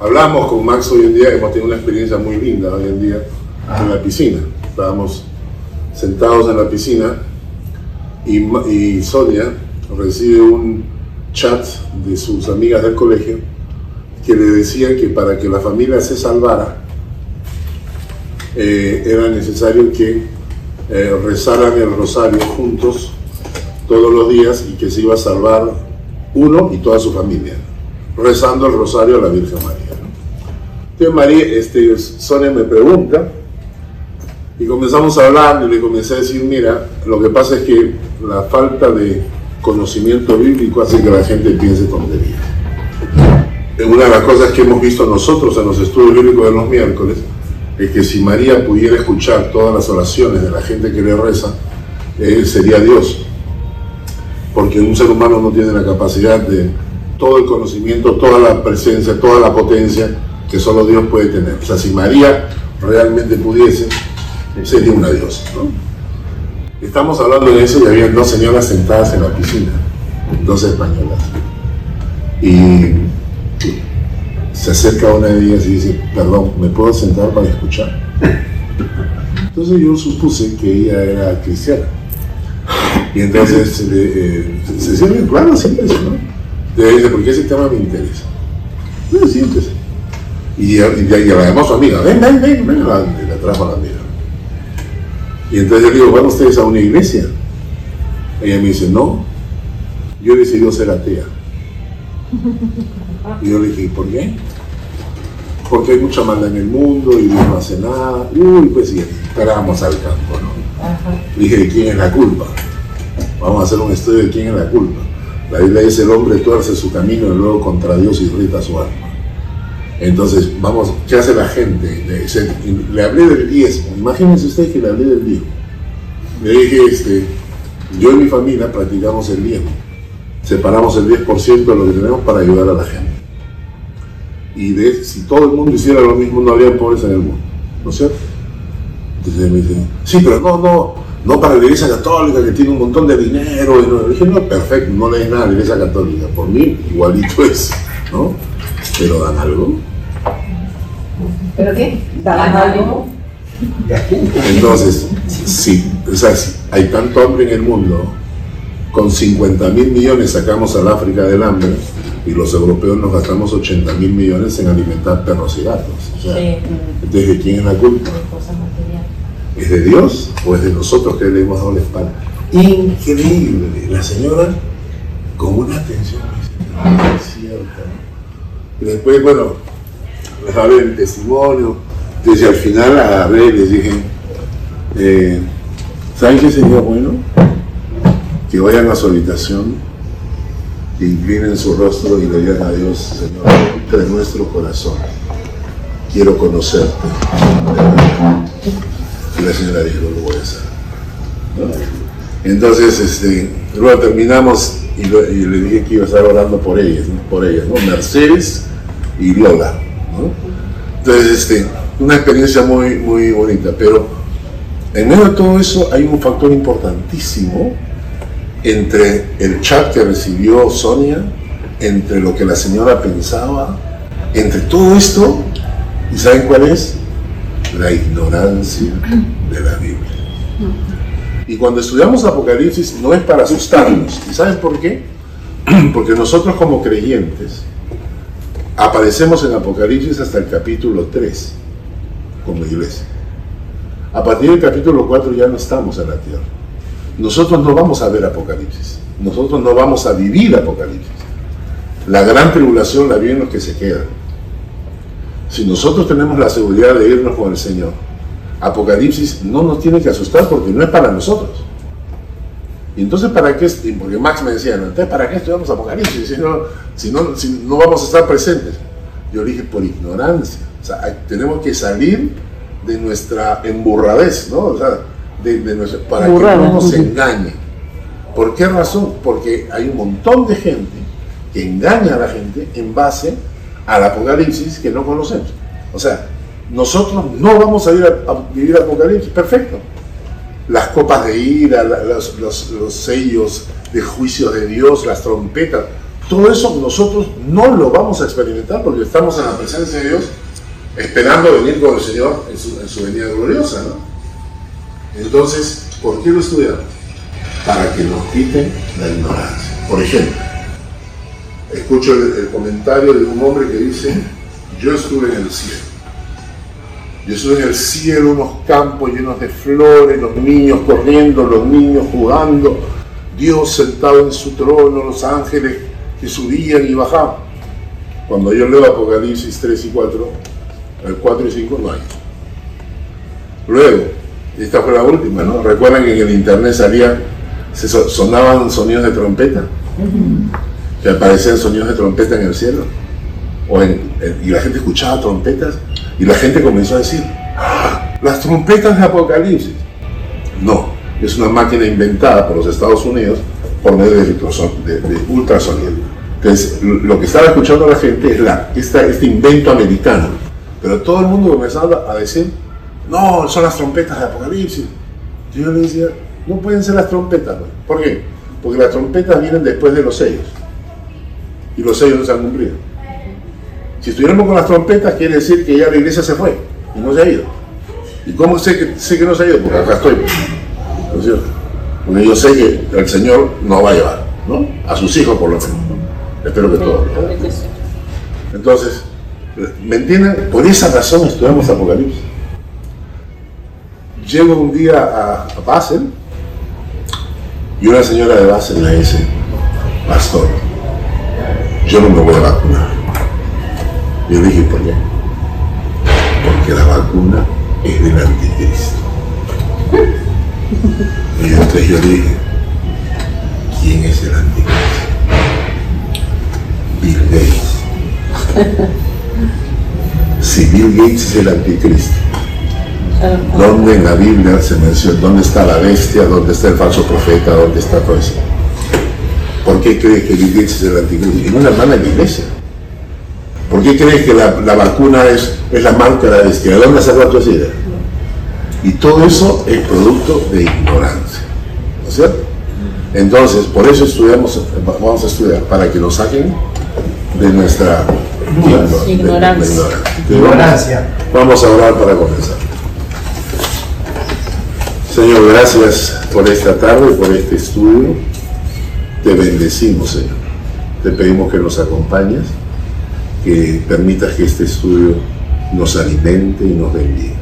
hablamos con Max hoy en día, hemos tenido una experiencia muy linda hoy en día en la piscina. Estábamos sentados en la piscina y, y Sonia recibe un chat de sus amigas del colegio que le decían que para que la familia se salvara eh, era necesario que eh, rezaran el rosario juntos todos los días y que se iba a salvar uno y toda su familia, rezando el rosario a la Virgen María. Entonces María, este, Sonia me pregunta y comenzamos a hablar y le comencé a decir, mira, lo que pasa es que la falta de conocimiento bíblico hace que la gente piense tonterías. Una de las cosas que hemos visto nosotros en los estudios bíblicos de los miércoles es que si María pudiera escuchar todas las oraciones de la gente que le reza, él sería Dios. Porque un ser humano no tiene la capacidad de todo el conocimiento, toda la presencia, toda la potencia que solo Dios puede tener. O sea, si María realmente pudiese, sería una diosa. Estamos hablando de eso y había dos señoras sentadas en la piscina, dos españolas. Y se acerca una de ellas y dice, perdón, ¿me puedo sentar para escuchar? Entonces yo supuse que ella era cristiana. Y entonces eh, se siente, claro, siéntese, ¿no? Le dice, porque ese tema me interesa. No, siéntese. Y, y, y, la llamó a su amiga, ven, ven, ven, ven, la, la trajo a la amiga. Y entonces yo le digo, ¿van ustedes a una iglesia? Ella me dice, no, yo he decidido ser atea. Y yo le dije, ¿por qué? Porque hay mucha maldad en el mundo y Dios no hace nada. Uy, pues sí, esperamos al campo, ¿no? Dije, ¿de quién es la culpa? Vamos a hacer un estudio de quién es la culpa. La Biblia dice, el hombre tuerce su camino y luego contra Dios irrita su alma. Entonces, vamos, ¿qué hace la gente? Le, le hablé del diezmo. Imagínense ustedes que le hablé del diezmo. Le dije, este, yo y mi familia practicamos el diezmo. Separamos el 10% de lo que tenemos para ayudar a la gente. Y de, si todo el mundo hiciera lo mismo, no habría pobres en el mundo. ¿No es cierto? Entonces me dicen, sí, pero no, no, no para la Iglesia Católica que tiene un montón de dinero. Y no. Le dije, no, perfecto, no lees nada a la Iglesia Católica. Por mí, igualito es, ¿no? Pero dan algo. ¿Pero qué? ¿Dan algo? Entonces, sí, o sea, hay tanto hambre en el mundo, con 50 mil millones sacamos al África del hambre y los europeos nos gastamos 80 mil millones en alimentar perros y gatos. O sea, Sí. Entonces, ¿de quién es la culpa? ¿Es de Dios o es de nosotros que le hemos dado la espalda? Increíble. La señora con una atención es cierto. Y después, bueno, les hablé el testimonio. Entonces al final agarré y les dije, eh, ¿saben qué sería bueno? Que vayan a su habitación, que inclinen su rostro y le digan a Dios, Señor, de nuestro corazón, quiero conocerte. Y la señora dijo, lo voy a hacer. Entonces, este, luego terminamos y, le dije que iba a estar orando por ellas, ¿no? por ellas, ¿no? Mercedes y Lola. ¿no? Entonces, este, una experiencia muy, muy bonita, pero en medio de todo eso hay un factor importantísimo entre el chat que recibió Sonia, entre lo que la señora pensaba, entre todo esto, ¿y saben cuál es? La ignorancia de la Biblia. Y cuando estudiamos Apocalipsis no es para asustarnos. ¿Y saben por qué? Porque nosotros como creyentes aparecemos en Apocalipsis hasta el capítulo 3 como iglesia. A partir del capítulo 4 ya no estamos en la tierra. Nosotros no vamos a ver Apocalipsis. Nosotros no vamos a vivir Apocalipsis. La gran tribulación la viven los que se quedan. Si nosotros tenemos la seguridad de irnos con el Señor, Apocalipsis no nos tiene que asustar porque no es para nosotros. Y entonces, ¿para qué? Porque Max me decía, "No, entonces, ¿para qué estudiamos Apocalipsis si no, si no, si no vamos a estar presentes? Yo le dije, por ignorancia. O sea, hay- tenemos que salir de nuestra emburradez, ¿no? O sea, de, de nuestra- para Burrada, que no nos engañen. ¿Por qué razón? Porque hay un montón de gente que engaña a la gente en base al Apocalipsis que no conocemos. O sea, nosotros no vamos a ir a, a vivir Apocalipsis, perfecto. Las copas de ira, los, los- los sellos de juicio de Dios, las trompetas, Todo eso nosotros no lo vamos a experimentar porque estamos en la presencia de Dios esperando venir con el Señor en su, en su venida gloriosa, ¿no? Entonces, ¿por qué lo estudiamos? Para que nos quiten la ignorancia. Por ejemplo, escucho el comentario de un hombre que dice, yo estuve en el cielo. Yo estuve en el cielo, unos campos llenos de flores, los niños corriendo, los niños jugando, Dios sentado en su trono, los ángeles que subían y bajaban. Cuando yo leo Apocalipsis 3 y 4, el 4 y 5 no hay. Luego, esta fue la última, ¿no? Recuerdan que en el internet salía, se so- sonaban sonidos de trompeta, que aparecían sonidos de trompeta en el cielo. Y la gente escuchaba trompetas y la gente comenzó a decir, "Ah, las trompetas de Apocalipsis. No, es una máquina inventada por los Estados Unidos por medio de, de- ultrasonido. Entonces, lo que estaba escuchando la gente es la, este invento americano. Pero todo el mundo comenzaba a decir, no, son las trompetas de Apocalipsis. Y yo le decía, no pueden ser las trompetas. pues". ¿Por qué? Porque las trompetas vienen después de los sellos. Y los sellos no se han cumplido. Si estuviéramos con las trompetas, quiere decir que ya la iglesia se fue y no se ha ido. ¿Y cómo sé que, sé que no se ha ido? Porque acá estoy. ¿No es cierto? Porque yo sé que el Señor nos va a llevar, ¿no? A sus hijos por lo menos. ¿no? Espero que todos. Entonces, ¿me entienden? Por esa razón estudiamos Apocalipsis. Llego un día a, a Basel y una señora de Basel me dice, pastor, yo no me voy a vacunar. Yo dije, ¿por qué? Porque la vacuna es del anticristo. Y entonces yo dije, ¿quién es el anticristo? Bill Gates. Si Bill Gates es el anticristo, ¿dónde en la Biblia se menciona? ¿Dónde está la bestia? ¿Dónde está el falso profeta? ¿Dónde está todo eso? ¿Por qué crees que Bill Gates es el anticristo? Y no una hermana de la iglesia. ¿Por qué crees que la, la vacuna es, es la marca de la? ¿De dónde sacó tu idea? Y todo eso es producto de ignorancia. ¿No es cierto? Entonces, por eso estudiamos, vamos a estudiar, para que nos saquen de nuestra ignorancia. Ignorancia. Vamos a orar para comenzar. Señor, gracias por esta tarde, por este estudio. Te bendecimos, Señor. Te pedimos que nos acompañes, que permitas que este estudio nos alimente y nos bendiga.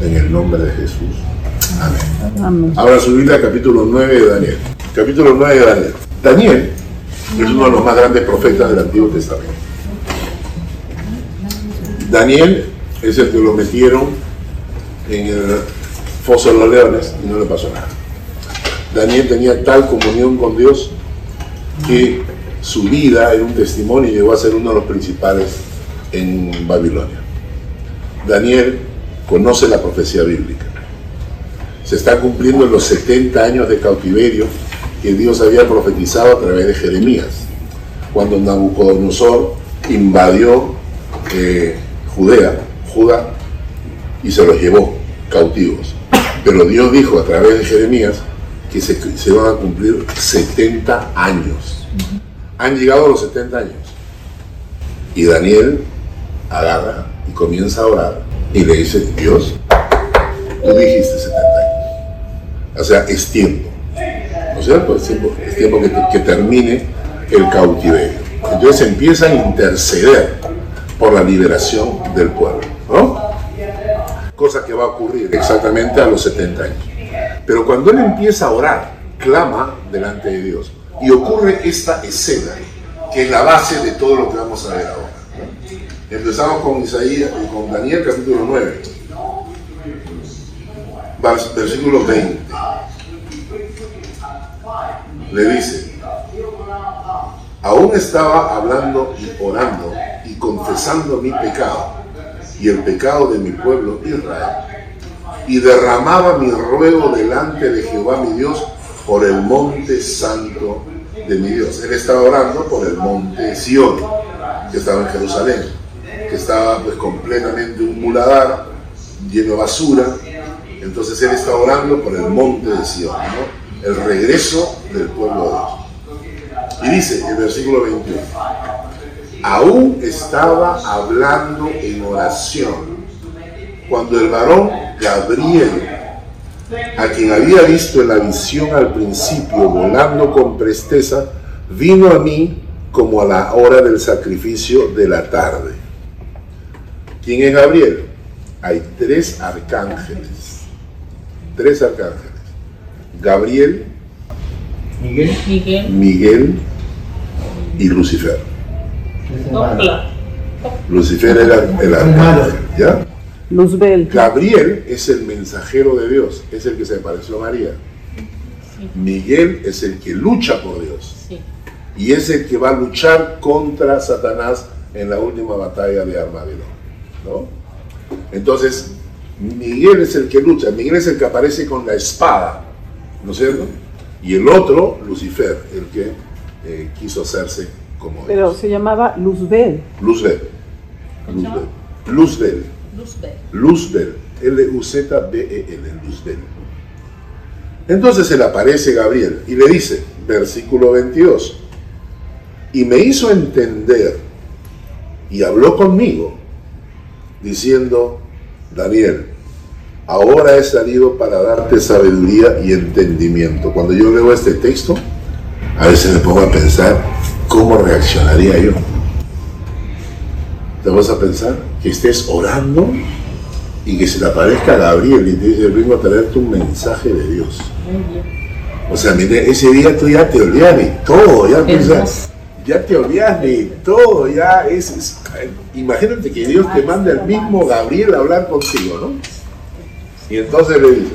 En el nombre de Jesús. Amén. Amén. Ahora su Biblia, capítulo 9 de Daniel. Capítulo 9 de Daniel. Daniel es uno de los más grandes profetas del Antiguo Testamento. Daniel es el que lo metieron en el foso de los leones y no le pasó nada. Daniel tenía tal comunión con Dios que su vida era un testimonio y llegó a ser uno de los principales en Babilonia. Daniel conoce la profecía bíblica. Se está cumpliendo los 70 años de cautiverio que Dios había profetizado a través de Jeremías, cuando Nabucodonosor invadió eh, Judea, Judá, y se los llevó cautivos. Pero Dios dijo a través de Jeremías que se, se van a cumplir 70 años. Han llegado los 70 años. Y Daniel agarra y comienza a orar y le dice, Dios, tú dijiste 70 años. O sea, es tiempo. ¿No es cierto? Es tiempo, que, termine el cautiverio. Entonces empieza a interceder por la liberación del pueblo. ¿no? Cosa que va a ocurrir exactamente a los 70 años. Pero cuando él empieza a orar, clama delante de Dios. Y ocurre esta escena, que es la base de todo lo que vamos a ver ahora. Empezamos con Isaías, con Daniel capítulo 9, vers- versículo 20. Le dice, aún estaba hablando y orando y confesando mi pecado y el pecado de mi pueblo Israel. Y derramaba mi ruego delante de Jehová mi Dios por el monte santo de mi Dios. Él estaba orando por el monte Sión, que estaba en Jerusalén, que estaba pues completamente un muladar, lleno de basura. Entonces él estaba orando por el monte de Sión, ¿no? el regreso del pueblo de Dios. Y dice el versículo 21, aún estaba hablando en oración cuando el varón Gabriel, a quien había visto en la visión al principio volando con presteza, vino a mí como a la hora del sacrificio de la tarde. ¿Quién es Gabriel? Hay tres arcángeles. Tres arcángeles. Gabriel, Miguel. Miguel. Miguel y Lucifer. Lucifer era el arcángel, ¿ya? Luzbel. Gabriel es el mensajero de Dios, es el que se pareció a María. Miguel es el que lucha por Dios Sí. y es el que va a luchar contra Satanás en la última batalla de Armagedón. ¿no? Entonces, Miguel es el que lucha, Miguel es el que aparece con la espada, ¿no es cierto? Y el otro, Lucifer, el que eh, quiso hacerse como Pero Dios. se llamaba Luzbel. Luzbel. Luzbel. Luzbel. Luzbel. Luzbel, L-U-Z-B-E-L, Luzbel. Entonces se le aparece Gabriel y le dice, versículo 22, y me hizo entender y habló conmigo, diciendo, Daniel, ahora he salido para darte sabiduría y entendimiento. Cuando yo leo este texto, a veces me pongo a pensar, ¿cómo reaccionaría yo? te vas a pensar que estés orando y que se te aparezca Gabriel y te dice, vengo a traerte un mensaje de Dios. O sea, mire, ese día tú ya te olvidas de todo, ya, más. ya te olvidas de todo, ya es, es- Imagínate que Dios te manda el mismo Gabriel a hablar contigo, ¿no? Y entonces le dice,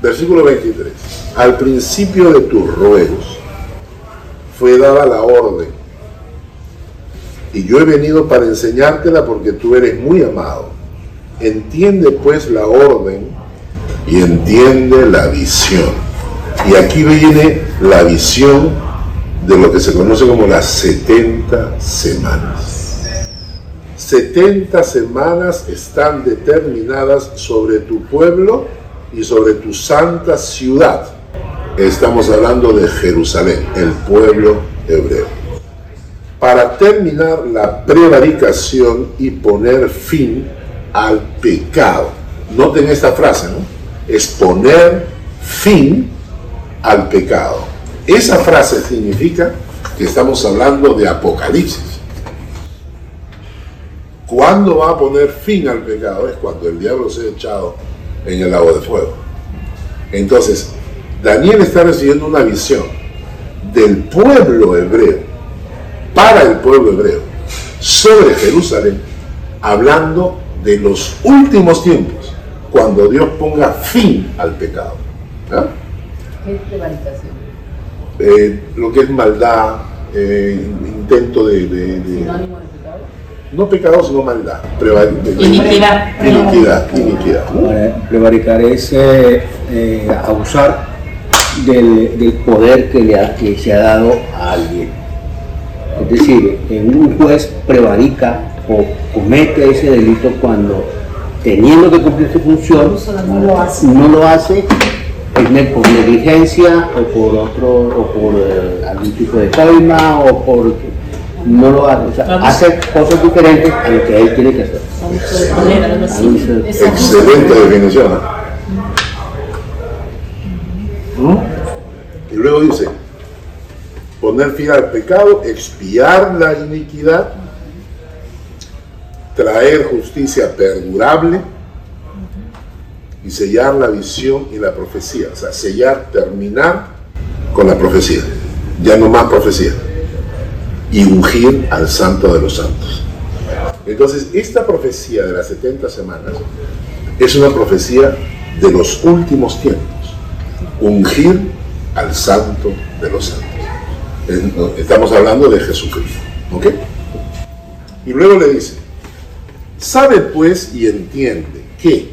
versículo 23, al principio de tus ruegos fue dada la orden y yo he venido para enseñártela porque tú eres muy amado. Entiende pues la orden y entiende la visión. Y aquí viene la visión de lo que se conoce como las 70 semanas. 70 semanas están determinadas sobre tu pueblo y sobre tu santa ciudad. Estamos hablando de Jerusalén, el pueblo hebreo para terminar la prevaricación y poner fin al pecado. Noten esta frase, ¿no? Es poner fin al pecado. Esa frase significa que estamos hablando de Apocalipsis. ¿Cuándo va a poner fin al pecado? Es cuando el diablo sea echado en el agua de fuego. Entonces, Daniel está recibiendo una visión del pueblo hebreo para el pueblo hebreo sobre Jerusalén, hablando de los últimos tiempos, cuando Dios ponga fin al pecado. ¿Ah? ¿Qué es prevaricación? Eh, lo que es maldad, eh, intento de, de- de- Sinónimo de pecado. no pecado, sino maldad, preva- de- Iniquidad. iniquidad, iniquidad. Prevaricar es eh, eh, abusar del, del poder que, le ha- que se ha dado a alguien. Es decir, un juez prevarica o comete ese delito cuando teniendo que cumplir su función No lo hace. no lo hace por negligencia o por otro o por eh, algún tipo de coima o por no lo hace, o sea, hace cosas diferentes a lo que él tiene que hacer. Excelente definición. ¿eh? ¿Mm? Y luego dice, poner fin al pecado, expiar la iniquidad, traer justicia perdurable y sellar la visión y la profecía. O sea, sellar, terminar con la profecía. Ya no más profecía. Y ungir al santo de los santos. Entonces, esta profecía de las 70 semanas es una profecía de los últimos tiempos. Ungir al santo de los santos. Es- Estamos hablando de Jesucristo. ¿Ok? Y luego le dice, sabe pues y entiende que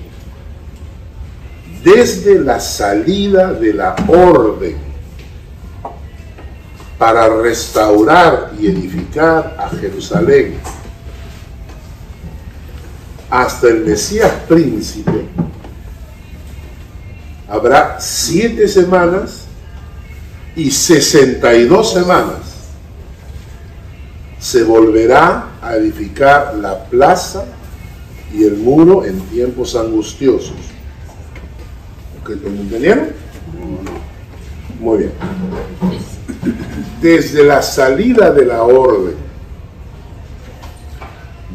desde la salida de la orden para restaurar y edificar a Jerusalén hasta el Mesías príncipe, habrá siete semanas y 62 semanas se volverá a edificar la plaza y el muro en tiempos angustiosos. ¿Ok? ¿Lo entendieron? Muy bien. Desde la salida de la orden,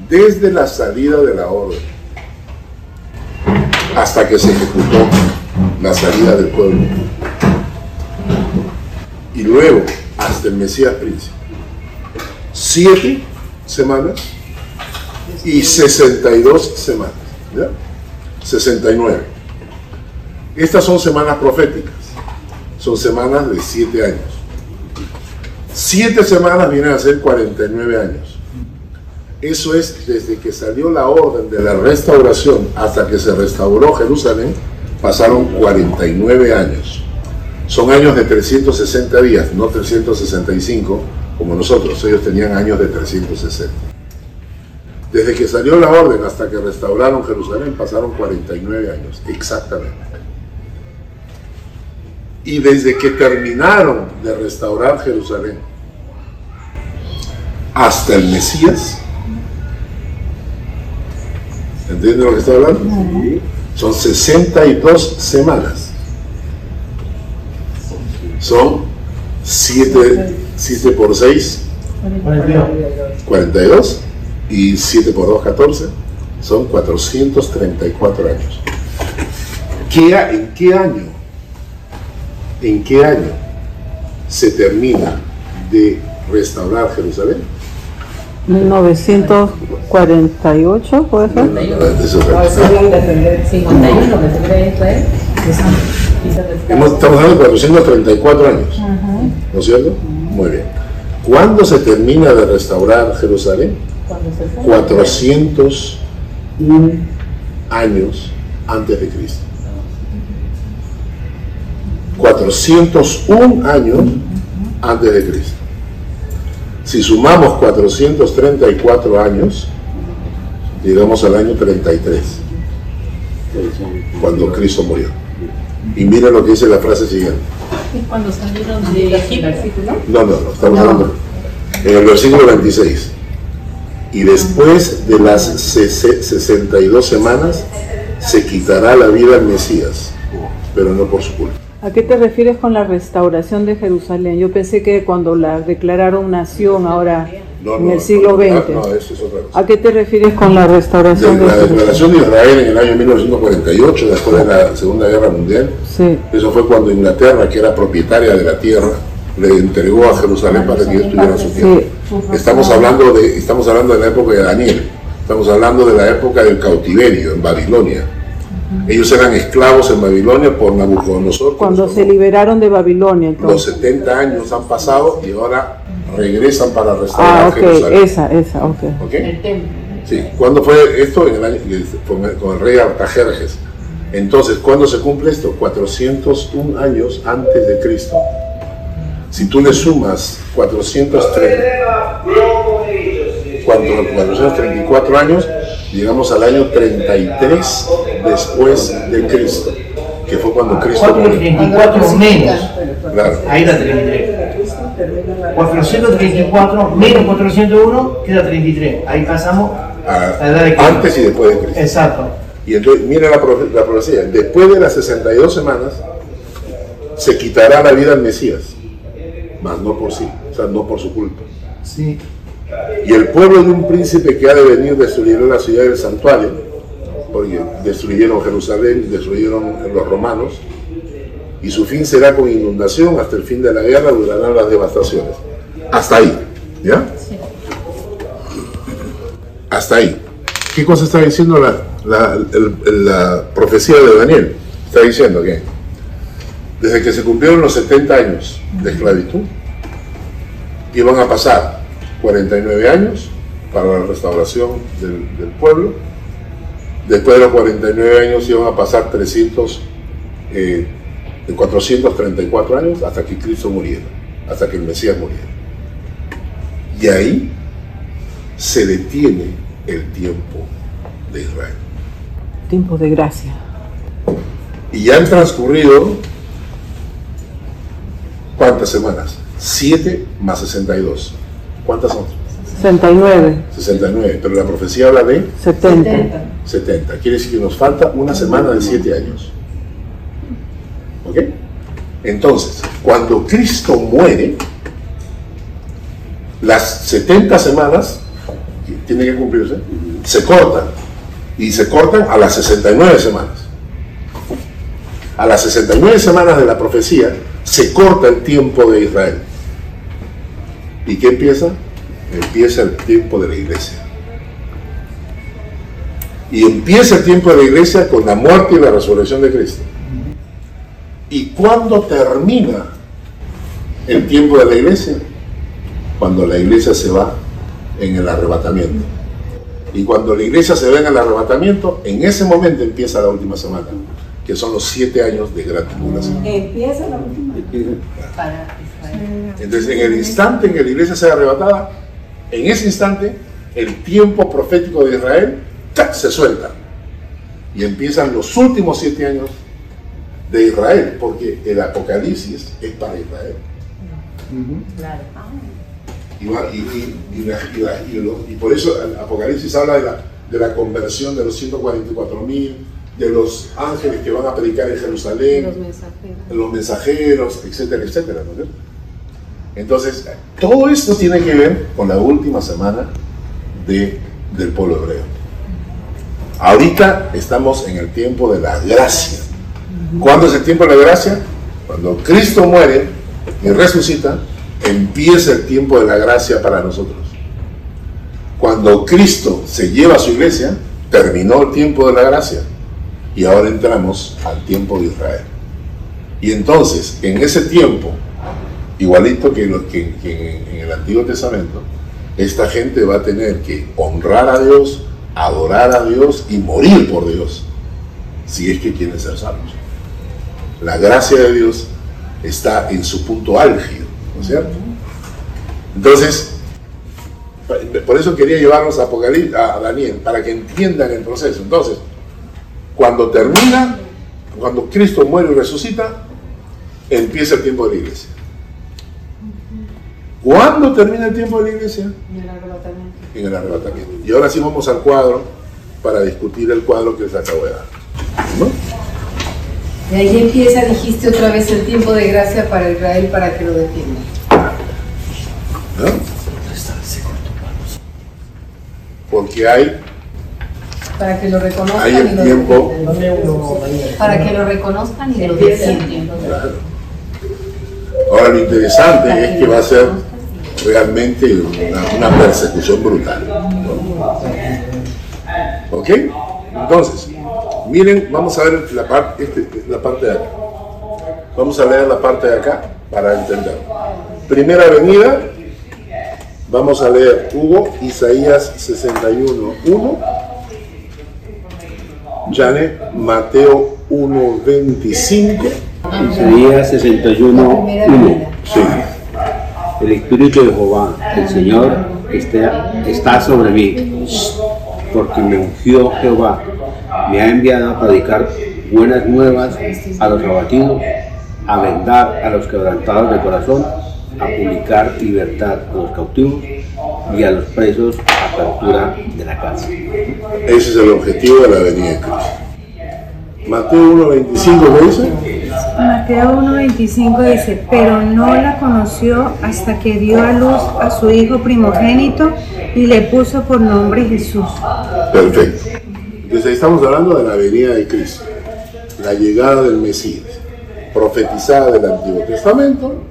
desde la salida de la orden, hasta que se ejecutó la salida del pueblo, luego hasta el Mesías Príncipe, siete semanas y 62 semanas. ¿ya? 69. Estas son semanas proféticas. Son semanas de 7 años. 7 semanas vienen a ser 49 años. Eso es desde que salió la orden de la restauración hasta que se restauró Jerusalén, pasaron 49 años. Son años de 360 días, no 365 como nosotros. Ellos tenían años de 360. Desde que salió la orden hasta que restauraron Jerusalén pasaron 49 años, exactamente. Y desde que terminaron de restaurar Jerusalén hasta el Mesías, ¿entienden lo que estoy hablando? Son 62 semanas. Son 7, 7 por 6, 42 y 7 por 2, 14, son 434 años. ¿Qué, a- ¿En qué año? ¿En qué año se termina de restaurar Jerusalén? 1948, ¿puede No, ser? no, no, eso es No, otra. ese día de defender 51, que se cree y se restaura. Hemos- Estamos hablando de 434 años, ¿no es cierto? Muy bien. ¿Cuándo se termina de restaurar Jerusalén? Cuando se fue. 401 años antes de Cristo. 401 años antes de Cristo. Si sumamos 434 años, llegamos al año 33, cuando Cristo murió. Y mira lo que dice la frase siguiente. Cuando salieron de Egipto. No, no, no, estamos hablando en el versículo 26. Y después de las sese- 62 semanas se quitará la vida al Mesías, pero no por su culpa. ¿A qué te refieres con la restauración de Jerusalén? Yo pensé que cuando la declararon nación ahora No, en no, el siglo XX. No, eso es otra cosa. ¿A qué te refieres con la restauración De de la Jerusalén? declaración de Israel en el año 1948, después de la Segunda Guerra Mundial, Sí. eso fue cuando Inglaterra, que era propietaria de la tierra, le entregó a Jerusalén para que ellos tuvieran su tierra. Sí. Estamos hablando, de, estamos hablando de la época de Daniel, estamos hablando de la época del cautiverio en Babilonia. Ellos eran esclavos en Babilonia por Nabucodonosor. Cuando los se liberaron de Babilonia, Los entonces. 70 años han pasado y ahora regresan para restaurar Ah, ok, Jerusalén. esa, esa, ok. ¿Ok? El templo. Sí. ¿Cuándo fue esto? En el año, con, el, con el rey Artajerjes. Entonces, ¿cuándo se cumple esto? 401 años antes de Cristo. Si tú le sumas 430, cuando- 434 años, llegamos al año 33 después de Cristo, que fue cuando Cristo murió. 434 menos. Claro. Ahí da 33. 434 menos 401 queda 33. Ahí pasamos Ah, a la edad de Cristo. antes y después de Cristo. Exacto. Y entonces, mira la profecía. Después de las 62 semanas, se quitará la vida al Mesías, mas no por sí, o sea, no por su culpa. Sí. Y el pueblo de un príncipe que ha de venir destruirá la ciudad del santuario, porque destruyeron Jerusalén, destruyeron los romanos, y su fin será con inundación, hasta el fin de la guerra durarán las devastaciones. Hasta ahí, ¿ya? Hasta ahí. ¿Qué cosa está diciendo la, la- el- la profecía de Daniel? Está diciendo que desde que se cumplieron los 70 años de esclavitud, iban a pasar 49 años para la restauración del, del pueblo. Después de los 49 años iban a pasar 300, eh, 434 años hasta que Cristo muriera, hasta que el Mesías muriera. Y ahí se detiene el tiempo de Israel. Tiempo de gracia. Y ya han transcurrido cuántas semanas? 7 más 62. ¿Cuántas son? 69, 69. Pero la profecía habla de 70. 70. Quiere decir que nos falta una semana de 7 años. ¿Ok? Entonces, cuando Cristo muere, las 70 semanas que tienen que cumplirse, se cortan. Y se cortan a las 69 semanas. A las 69 semanas de la profecía se corta el tiempo de Israel. ¿Y qué empieza? Empieza el tiempo de la iglesia. Y empieza el tiempo de la iglesia con la muerte y la resurrección de Cristo. ¿Y cuándo termina el tiempo de la iglesia? Cuando la iglesia se va en el arrebatamiento. Y cuando la iglesia se va en el arrebatamiento, en ese momento empieza la última semana, que son los siete años de gran tribulación. Empieza la última para Israel. Entonces, en el instante en que la iglesia sea arrebatada, en ese instante, el tiempo profético de Israel ¡tac! se suelta. Y empiezan los últimos siete años de Israel, porque el Apocalipsis es para Israel. Claro. Y, y por eso el Apocalipsis habla de la, de la conversión de los 144 mil, de los ángeles que van a predicar en Jerusalén, Los mensajeros. los mensajeros, etcétera, etcétera. Entonces, todo esto tiene que ver con la última semana de- del pueblo hebreo. Ahorita estamos en el tiempo de la gracia. ¿Cuándo es el tiempo de la gracia? Cuando Cristo muere y resucita, empieza el tiempo de la gracia para nosotros. Cuando Cristo se lleva a su iglesia, terminó el tiempo de la gracia y ahora entramos al tiempo de Israel. Y entonces, en ese tiempo, igualito que, en el Antiguo Testamento, esta gente va a tener que honrar a Dios, adorar a Dios y morir por Dios, si es que quieren ser salvos. La gracia de Dios está en su punto álgido, ¿no es cierto? Entonces, por eso quería llevarnos a, Apocalipsis, a Daniel, para que entiendan el proceso. Entonces, cuando termina, cuando Cristo muere y resucita, empieza el tiempo de la iglesia. ¿Cuándo termina el tiempo de la iglesia? En el arrebatamiento. En el arrebatamiento. Y ahora sí vamos al cuadro para discutir el cuadro que les acabo de dar. ¿no? Y ahí empieza, dijiste otra vez, el tiempo de gracia para Israel para que lo defienda. ¿No? Porque hay, Para que lo reconozcan hay y el lo tiempo, defiendan. ¿Dónde uno, Daniel? Para que lo reconozcan y lo defiendan. claro. Ahora lo interesante es que va a ser realmente una, una persecución brutal. ¿no? ¿Ok? Entonces, miren, vamos a ver la, parte este, la parte de acá. Vamos a leer la parte de acá para entender. Primera venida, vamos a leer Hugo, Isaías 61, 1. Janet, Mateo 1, 25. Isaías 61, La primera 1. venida. Sí. El Espíritu de Jehová, el Señor, está, está sobre mí, porque me ungió Jehová, me ha enviado a predicar buenas nuevas a los abatidos, a vendar a los quebrantados de corazón, a publicar libertad a los cautivos y a los presos apertura de la cárcel. Ese es el objetivo de la venida de Cristo. Mateo 1, 25, ¿qué dice? Mateo 1.25 dice, pero no la conoció hasta que dio a luz a su hijo primogénito y le puso por nombre Jesús. Perfecto. Entonces ahí estamos hablando de la venida de Cristo, la llegada del Mesías, profetizada del Antiguo Testamento,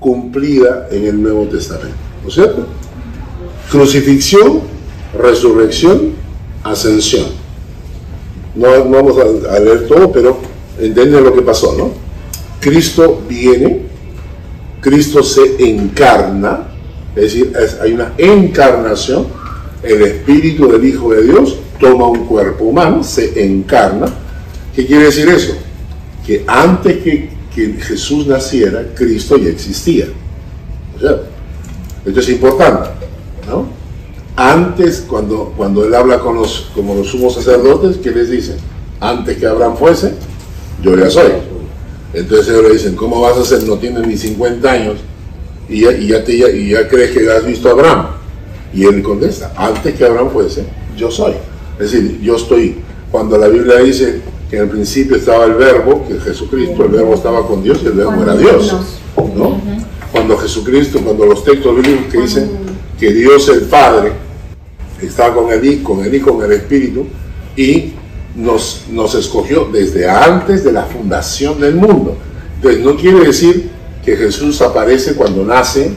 cumplida en el Nuevo Testamento. ¿No es cierto? Crucifixión, resurrección, ascensión. No, no vamos a, a leer todo, pero entienden lo que pasó, ¿no? Cristo viene, Cristo se encarna, es decir, hay una encarnación, el Espíritu del Hijo de Dios toma un cuerpo humano, se encarna. ¿Qué quiere decir eso? Que antes que, Jesús naciera, Cristo ya existía. ¿No es cierto? Esto es importante, ¿no? Antes, cuando, cuando él habla con los, como los sumos sacerdotes, ¿qué les dice? Antes que Abraham fuese, yo ya soy. Entonces ellos le dicen, ¿cómo vas a hacer? No tienes ni 50 años y ya, y ya, te- ya- y ya crees que has visto a Abraham. Y él contesta, antes que Abraham fuese, yo soy. Es decir, yo estoy. Cuando la Biblia dice que en el principio estaba el verbo, que Jesucristo, el verbo estaba con Dios y el verbo era Dios. ¿no? Cuando Jesucristo, cuando los textos bíblicos que dicen que Dios el Padre estaba con el Hijo, con el Hijo, con el Espíritu, y nos, nos escogió desde antes de la fundación del mundo. Entonces, no quiere decir que Jesús aparece cuando nace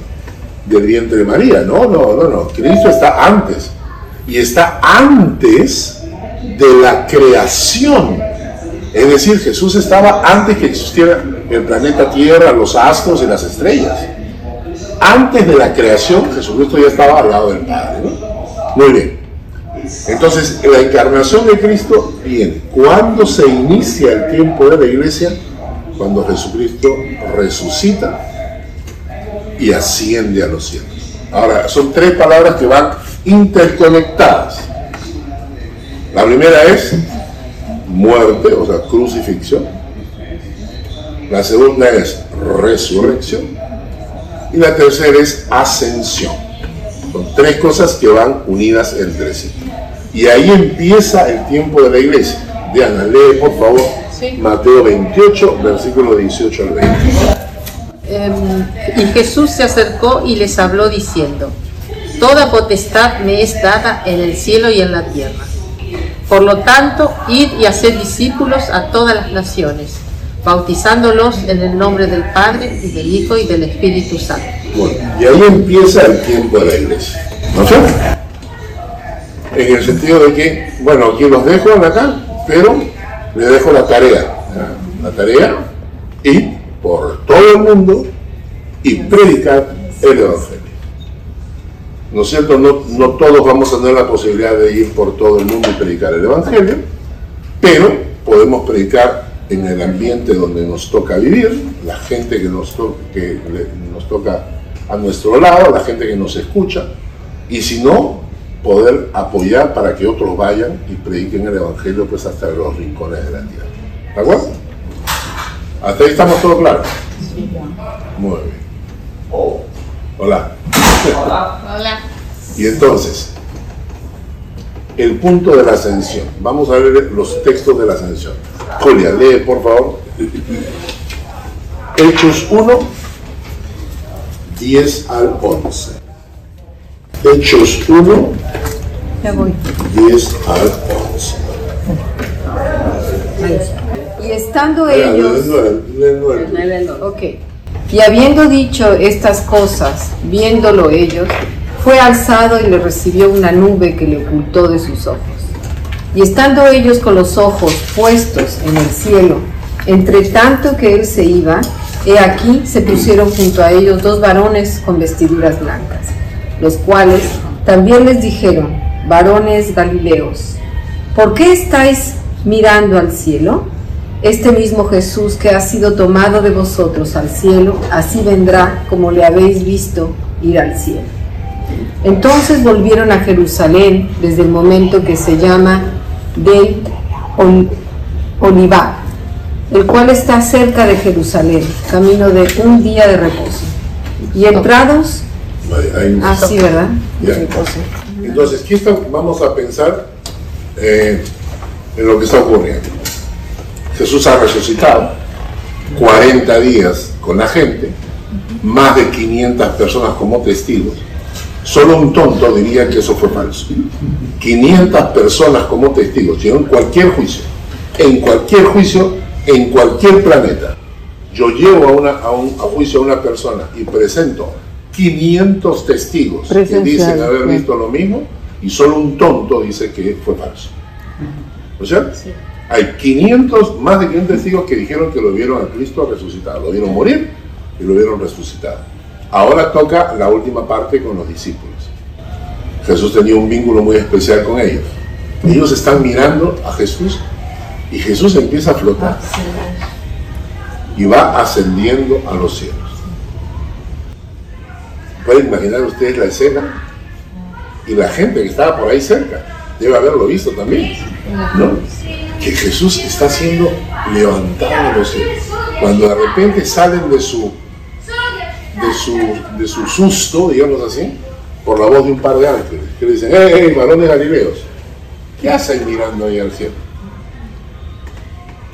del vientre de María. No, no, no, no. Cristo está antes. Y está antes de la creación. Es decir, Jesús estaba antes que existiera el planeta Tierra, los astros y las estrellas. Antes de la creación, Jesucristo ya estaba al lado del Padre. ¿no? Muy bien. Entonces, la encarnación de Cristo viene. ¿Cuándo se inicia el tiempo de la iglesia? Cuando Jesucristo resucita y asciende a los cielos. Ahora, son tres palabras que van interconectadas. La primera es muerte, o sea, crucifixión. La segunda es resurrección. Y la tercera es ascensión. Son tres cosas que van unidas entre sí. Y ahí empieza el tiempo de la iglesia. Diana, lee por favor Mateo 28, versículo 18 al 20. Em, y Jesús se acercó y les habló diciendo, Toda potestad me es dada en el cielo y en la tierra. Por lo tanto, id y haced discípulos a todas las naciones, bautizándolos en el nombre del Padre y del Hijo y del Espíritu Santo. Bueno, y ahí empieza el tiempo de la iglesia. ¿No es cierto? En el sentido de que, bueno, aquí los dejo acá, pero le dejo la tarea. La tarea ir por todo el mundo y predicar el Evangelio. ¿No es cierto? No, no todos vamos a tener la posibilidad de ir por todo el mundo y predicar el Evangelio, pero podemos predicar en el ambiente donde nos toca vivir, la gente que nos, to- que nos toca a nuestro lado, la gente que nos escucha, y si no, poder apoyar para que otros vayan y prediquen el Evangelio pues hasta los rincones de la tierra. ¿De acuerdo? Hasta ahí estamos todos claros. Muy bien. Hola. Hola. Y entonces, el punto de la ascensión. Vamos a ver los textos de la ascensión. Julia, lee por favor. Hechos 1, 10 al 11. Hechos 1, Ya voy. 10 al 11. Y estando ellos... nueve, lee nueve. Ok. Y habiendo dicho estas cosas, viéndolo ellos, fue alzado y le recibió una nube que le ocultó de sus ojos. Y estando ellos con los ojos puestos en el cielo, entre tanto que él se iba, he aquí se pusieron junto a ellos dos varones con vestiduras blancas, los cuales también les dijeron, varones galileos, ¿por qué estáis mirando al cielo? Este mismo Jesús que ha sido tomado de vosotros al cielo, así vendrá como le habéis visto ir al cielo. Entonces volvieron a Jerusalén desde el momento que se llama del Ol- Olivar, el cual está cerca de Jerusalén, camino de un día de reposo. Y entrados, ahí ah ¿verdad? Ya. Reposo. Entonces, ¿qué está- vamos a pensar eh, en lo que está ocurriendo? Jesús ha resucitado, 40 días con la gente, más de 500 personas como testigos. Solo un tonto diría que eso fue falso. 500 personas como testigos, en cualquier juicio, en cualquier juicio, en cualquier planeta. Yo llevo a, una, a, un, a juicio a una persona y presento 500 testigos que dicen haber sí. visto lo mismo y solo un tonto dice que fue falso. ¿No es cierto? Hay 500, más de 500 testigos que dijeron que lo vieron a Cristo resucitado. Lo vieron morir y lo vieron resucitado. Ahora toca la última parte con los discípulos. Jesús tenía un vínculo muy especial con ellos. Ellos están mirando a Jesús y Jesús empieza a flotar y va ascendiendo a los cielos. ¿Pueden imaginar ustedes la escena? Y la gente que estaba por ahí cerca debe haberlo visto también. ¿No? Que Jesús está siendo levantado a los cielos. cuando de repente salen de su, de su, de su susto, digamos así, por la voz de un par de ángeles, que le dicen, ¡eh, eh, varones galileos! ¿Qué hacen mirando ahí al cielo?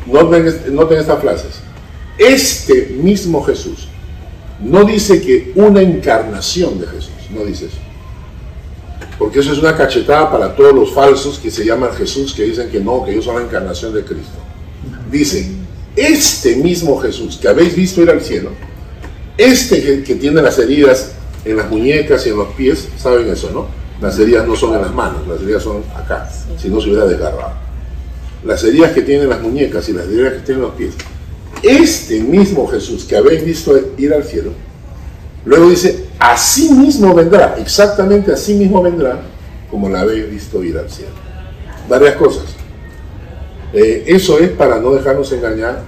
Noten, noten estas frases. Este mismo Jesús no dice que una encarnación de Jesús, no dice eso. Porque eso es una cachetada para todos los falsos que se llaman Jesús, que dicen que no, que ellos son la encarnación de Cristo. Dice, este mismo Jesús que habéis visto ir al cielo, este que, que tiene las heridas en las muñecas y en los pies, saben eso, ¿no? Las heridas no son en las manos, las heridas son acá, si no se hubiera desgarrado. Las heridas que tienen las muñecas y las heridas que tienen los pies. Este mismo Jesús que habéis visto ir al cielo, luego dice, así mismo vendrá, exactamente así mismo vendrá, como la habéis visto ir al cielo. Varias cosas. Eh, eso es para no dejarnos engañar,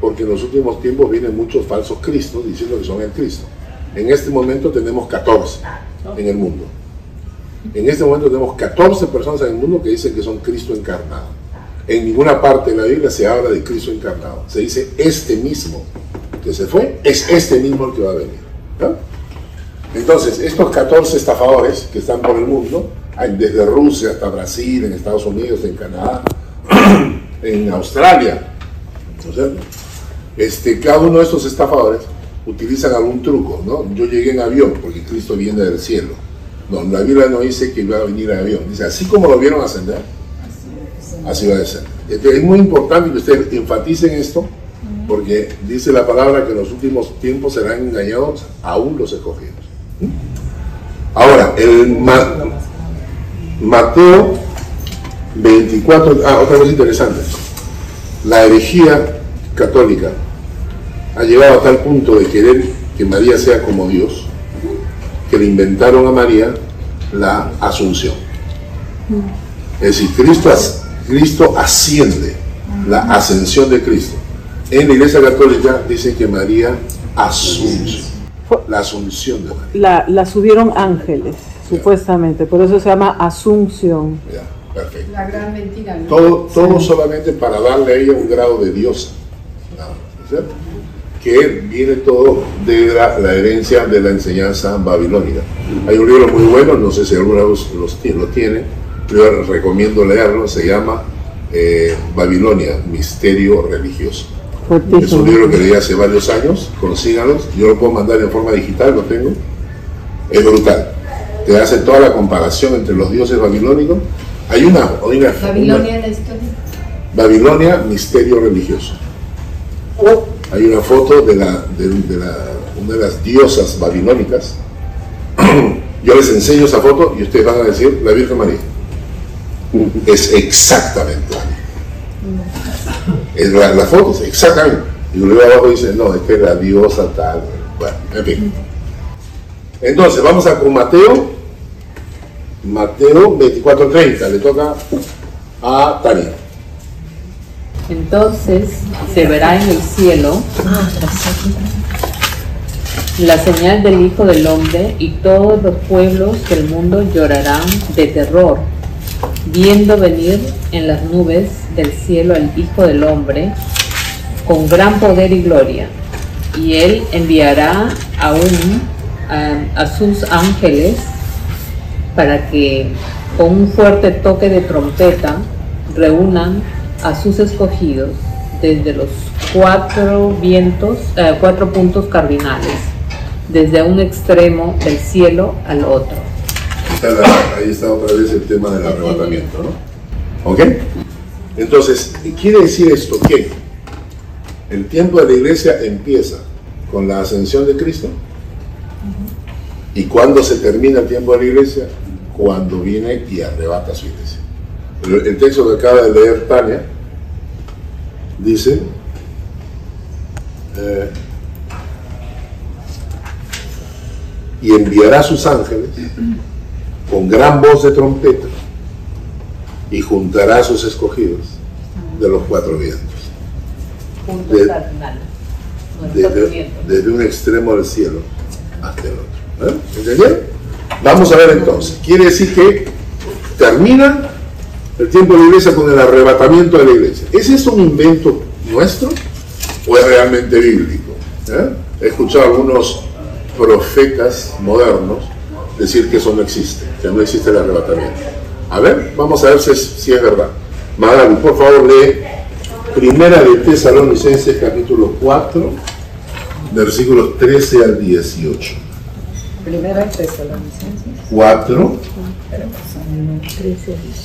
porque en los últimos tiempos vienen muchos falsos cristos diciendo que son el Cristo. En este momento tenemos 14 en el mundo. En este momento tenemos 14 personas en el mundo que dicen que son Cristo encarnado. En ninguna parte de la Biblia se habla de Cristo encarnado. Se dice este mismo que se fue, es este mismo el que va a venir. Entonces, estos 14 estafadores que están por el mundo, desde Rusia hasta Brasil, en Estados Unidos, en Canadá, en Australia, ¿no es cierto? Este, cada uno de estos estafadores utilizan algún truco, ¿no? Yo llegué en avión porque Cristo viene del cielo. No, la Biblia no dice que iba a venir en avión. Dice, así como lo vieron ascender, así va a ser. Entonces, es muy importante que ustedes enfaticen esto, porque dice la palabra que en los últimos tiempos serán engañados aún los escogidos. ¿Mm? Ahora, el Ma- Mateo 24, ah, otra cosa interesante. La herejía católica ha llegado a tal punto de querer que María sea como Dios, que le inventaron a María la asunción. Es decir, Cristo, as- Cristo asciende, la ascensión de Cristo. En la Iglesia Católica dice que María asume, la asunción de María. La, la subieron ángeles, supuestamente, por eso se llama Asunción. Ya, perfecto. La gran mentira. ¿no? Todo, todo solamente para darle a ella un grado de diosa. Nada más, ¿no es cierto? Que viene todo de la, la herencia de la enseñanza babilónica. Hay un libro muy bueno, no sé si alguno de lo tiene, pero yo recomiendo leerlo, se llama eh, Babilonia, Misterio Religioso. Es un libro que leí hace varios años, consíganlos, yo lo puedo mandar en forma digital, lo tengo. Es brutal. Te hace toda la comparación entre los dioses babilónicos. Hay una, hay una- Babilonia en la historia. Babilonia, misterio religioso. Hay una foto de, la, de, de la- una de las diosas babilónicas. Yo les enseño esa foto y ustedes van a decir la Virgen María. Es exactamente la misma. La, la foto es exactamente. Y luego abajo dice, no, es que es la diosa tal. Bueno, en fin. Entonces, vamos a con Mateo. Mateo 24:30. Le toca a Tania. Entonces se verá en el cielo la señal del Hijo del Hombre y todos los pueblos del mundo llorarán de terror, viendo venir en las nubes del cielo al Hijo del Hombre con gran poder y gloria. Y él enviará aún a, a sus ángeles para que con un fuerte toque de trompeta reúnan a sus escogidos desde los cuatro vientos, eh, cuatro puntos cardinales, desde un extremo del cielo al otro. Está la- ahí está otra vez el tema del arrebatamiento, ¿no? ¿Ok? Entonces, quiere decir esto que el tiempo de la iglesia empieza con la ascensión de Cristo y cuando se termina el tiempo de la iglesia, cuando viene y arrebata su iglesia. El, el texto que acaba de leer Tania dice, eh, y enviará sus ángeles con gran voz de trompeta y juntará a sus escogidos de los cuatro vientos, De- desde, desde un extremo del cielo hasta el otro. ¿Eh? ¿Entendieron? Vamos a ver entonces. Quiere decir que termina el tiempo de la iglesia con el arrebatamiento de la iglesia. ¿Es eso un invento nuestro? ¿O es realmente bíblico. ¿eh? He escuchado a algunos profetas modernos decir que eso no existe, que no existe el arrebatamiento. A ver, vamos a ver si es, si es verdad. Magali, por favor, lee Primera de Tesalonicenses, capítulo 4, versículos 13 al 18. Primera de Tesalonicenses. 4,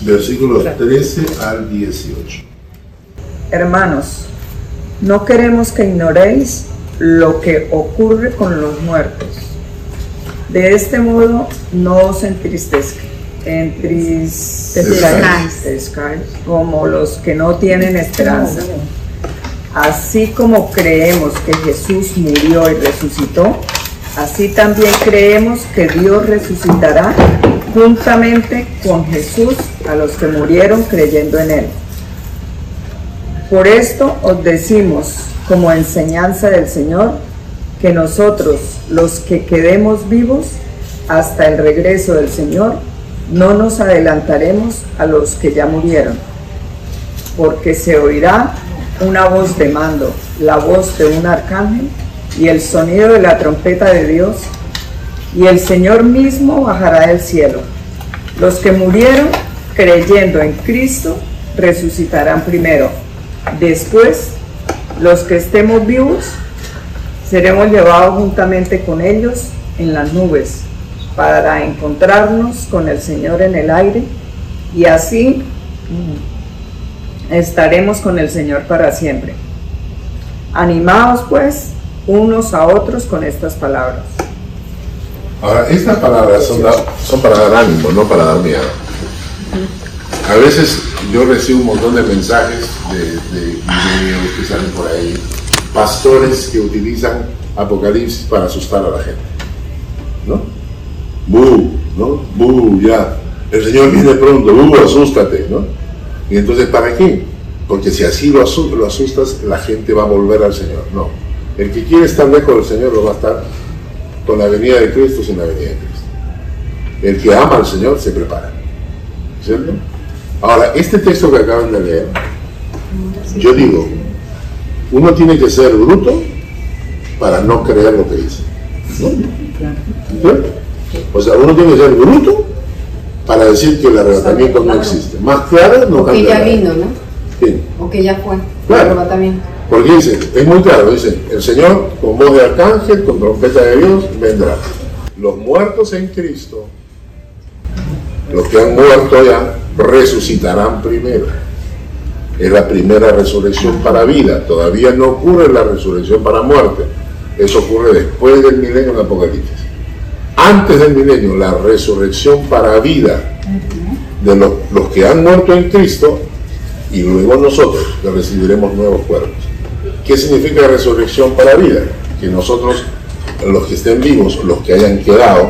versículos 13 al 18. Hermanos, no queremos que ignoréis lo que ocurre con los muertos. De este modo no os entristezca, entristezcáis como los que no tienen esperanza. Así como creemos que Jesús murió y resucitó, así también creemos que Dios resucitará juntamente con Jesús a los que murieron creyendo en Él. Por esto os decimos, como enseñanza del Señor, que nosotros, los que quedemos vivos hasta el regreso del Señor, no nos adelantaremos a los que ya murieron, porque se oirá una voz de mando, la voz de un arcángel y el sonido de la trompeta de Dios, y el Señor mismo bajará del cielo. Los que murieron creyendo en Cristo resucitarán primero. Después, los que estemos vivos seremos llevados juntamente con ellos en las nubes para encontrarnos con el Señor en el aire y así estaremos con el Señor para siempre. Animaos pues unos a otros con estas palabras. Ahora, estas palabras son, son para dar ánimo, no para dar miedo. A veces yo recibo un montón de mensajes de, de que salen por ahí, pastores que utilizan Apocalipsis para asustar a la gente. ¿No? ¡Bu! ¿No? ¡Bu! Ya. El Señor viene pronto, ¡bu! Asústate, ¿no? Y entonces, ¿para qué? Porque si así lo asustas, la gente va a volver al Señor. No. El que quiere estar lejos del Señor lo va a estar con la venida de Cristo sin la venida de Cristo. El que ama al Señor se prepara. ¿Cierto? Ahora, este texto que acaban de leer, yo digo, uno tiene que ser bruto para no creer lo que dice. ¿no? ¿Cierto? O sea, uno tiene que ser bruto para decir que el arrebatamiento no existe. Más claro, no O que ya vino, ¿no? Sí. O que ya fue. Claro. El arrebatamiento. Porque dice, es muy claro, dice, el Señor con voz de arcángel, con trompeta de Dios, vendrá. Los muertos en Cristo, los que han muerto ya, resucitarán primero. Es la primera resurrección para vida. Todavía no ocurre la resurrección para muerte. Eso ocurre después del milenio en Apocalipsis. Antes del milenio, la resurrección para vida de los, los que han muerto en Cristo y luego nosotros que recibiremos nuevos cuerpos. ¿Qué significa resurrección para vida? Que nosotros, los que estén vivos, los que hayan quedado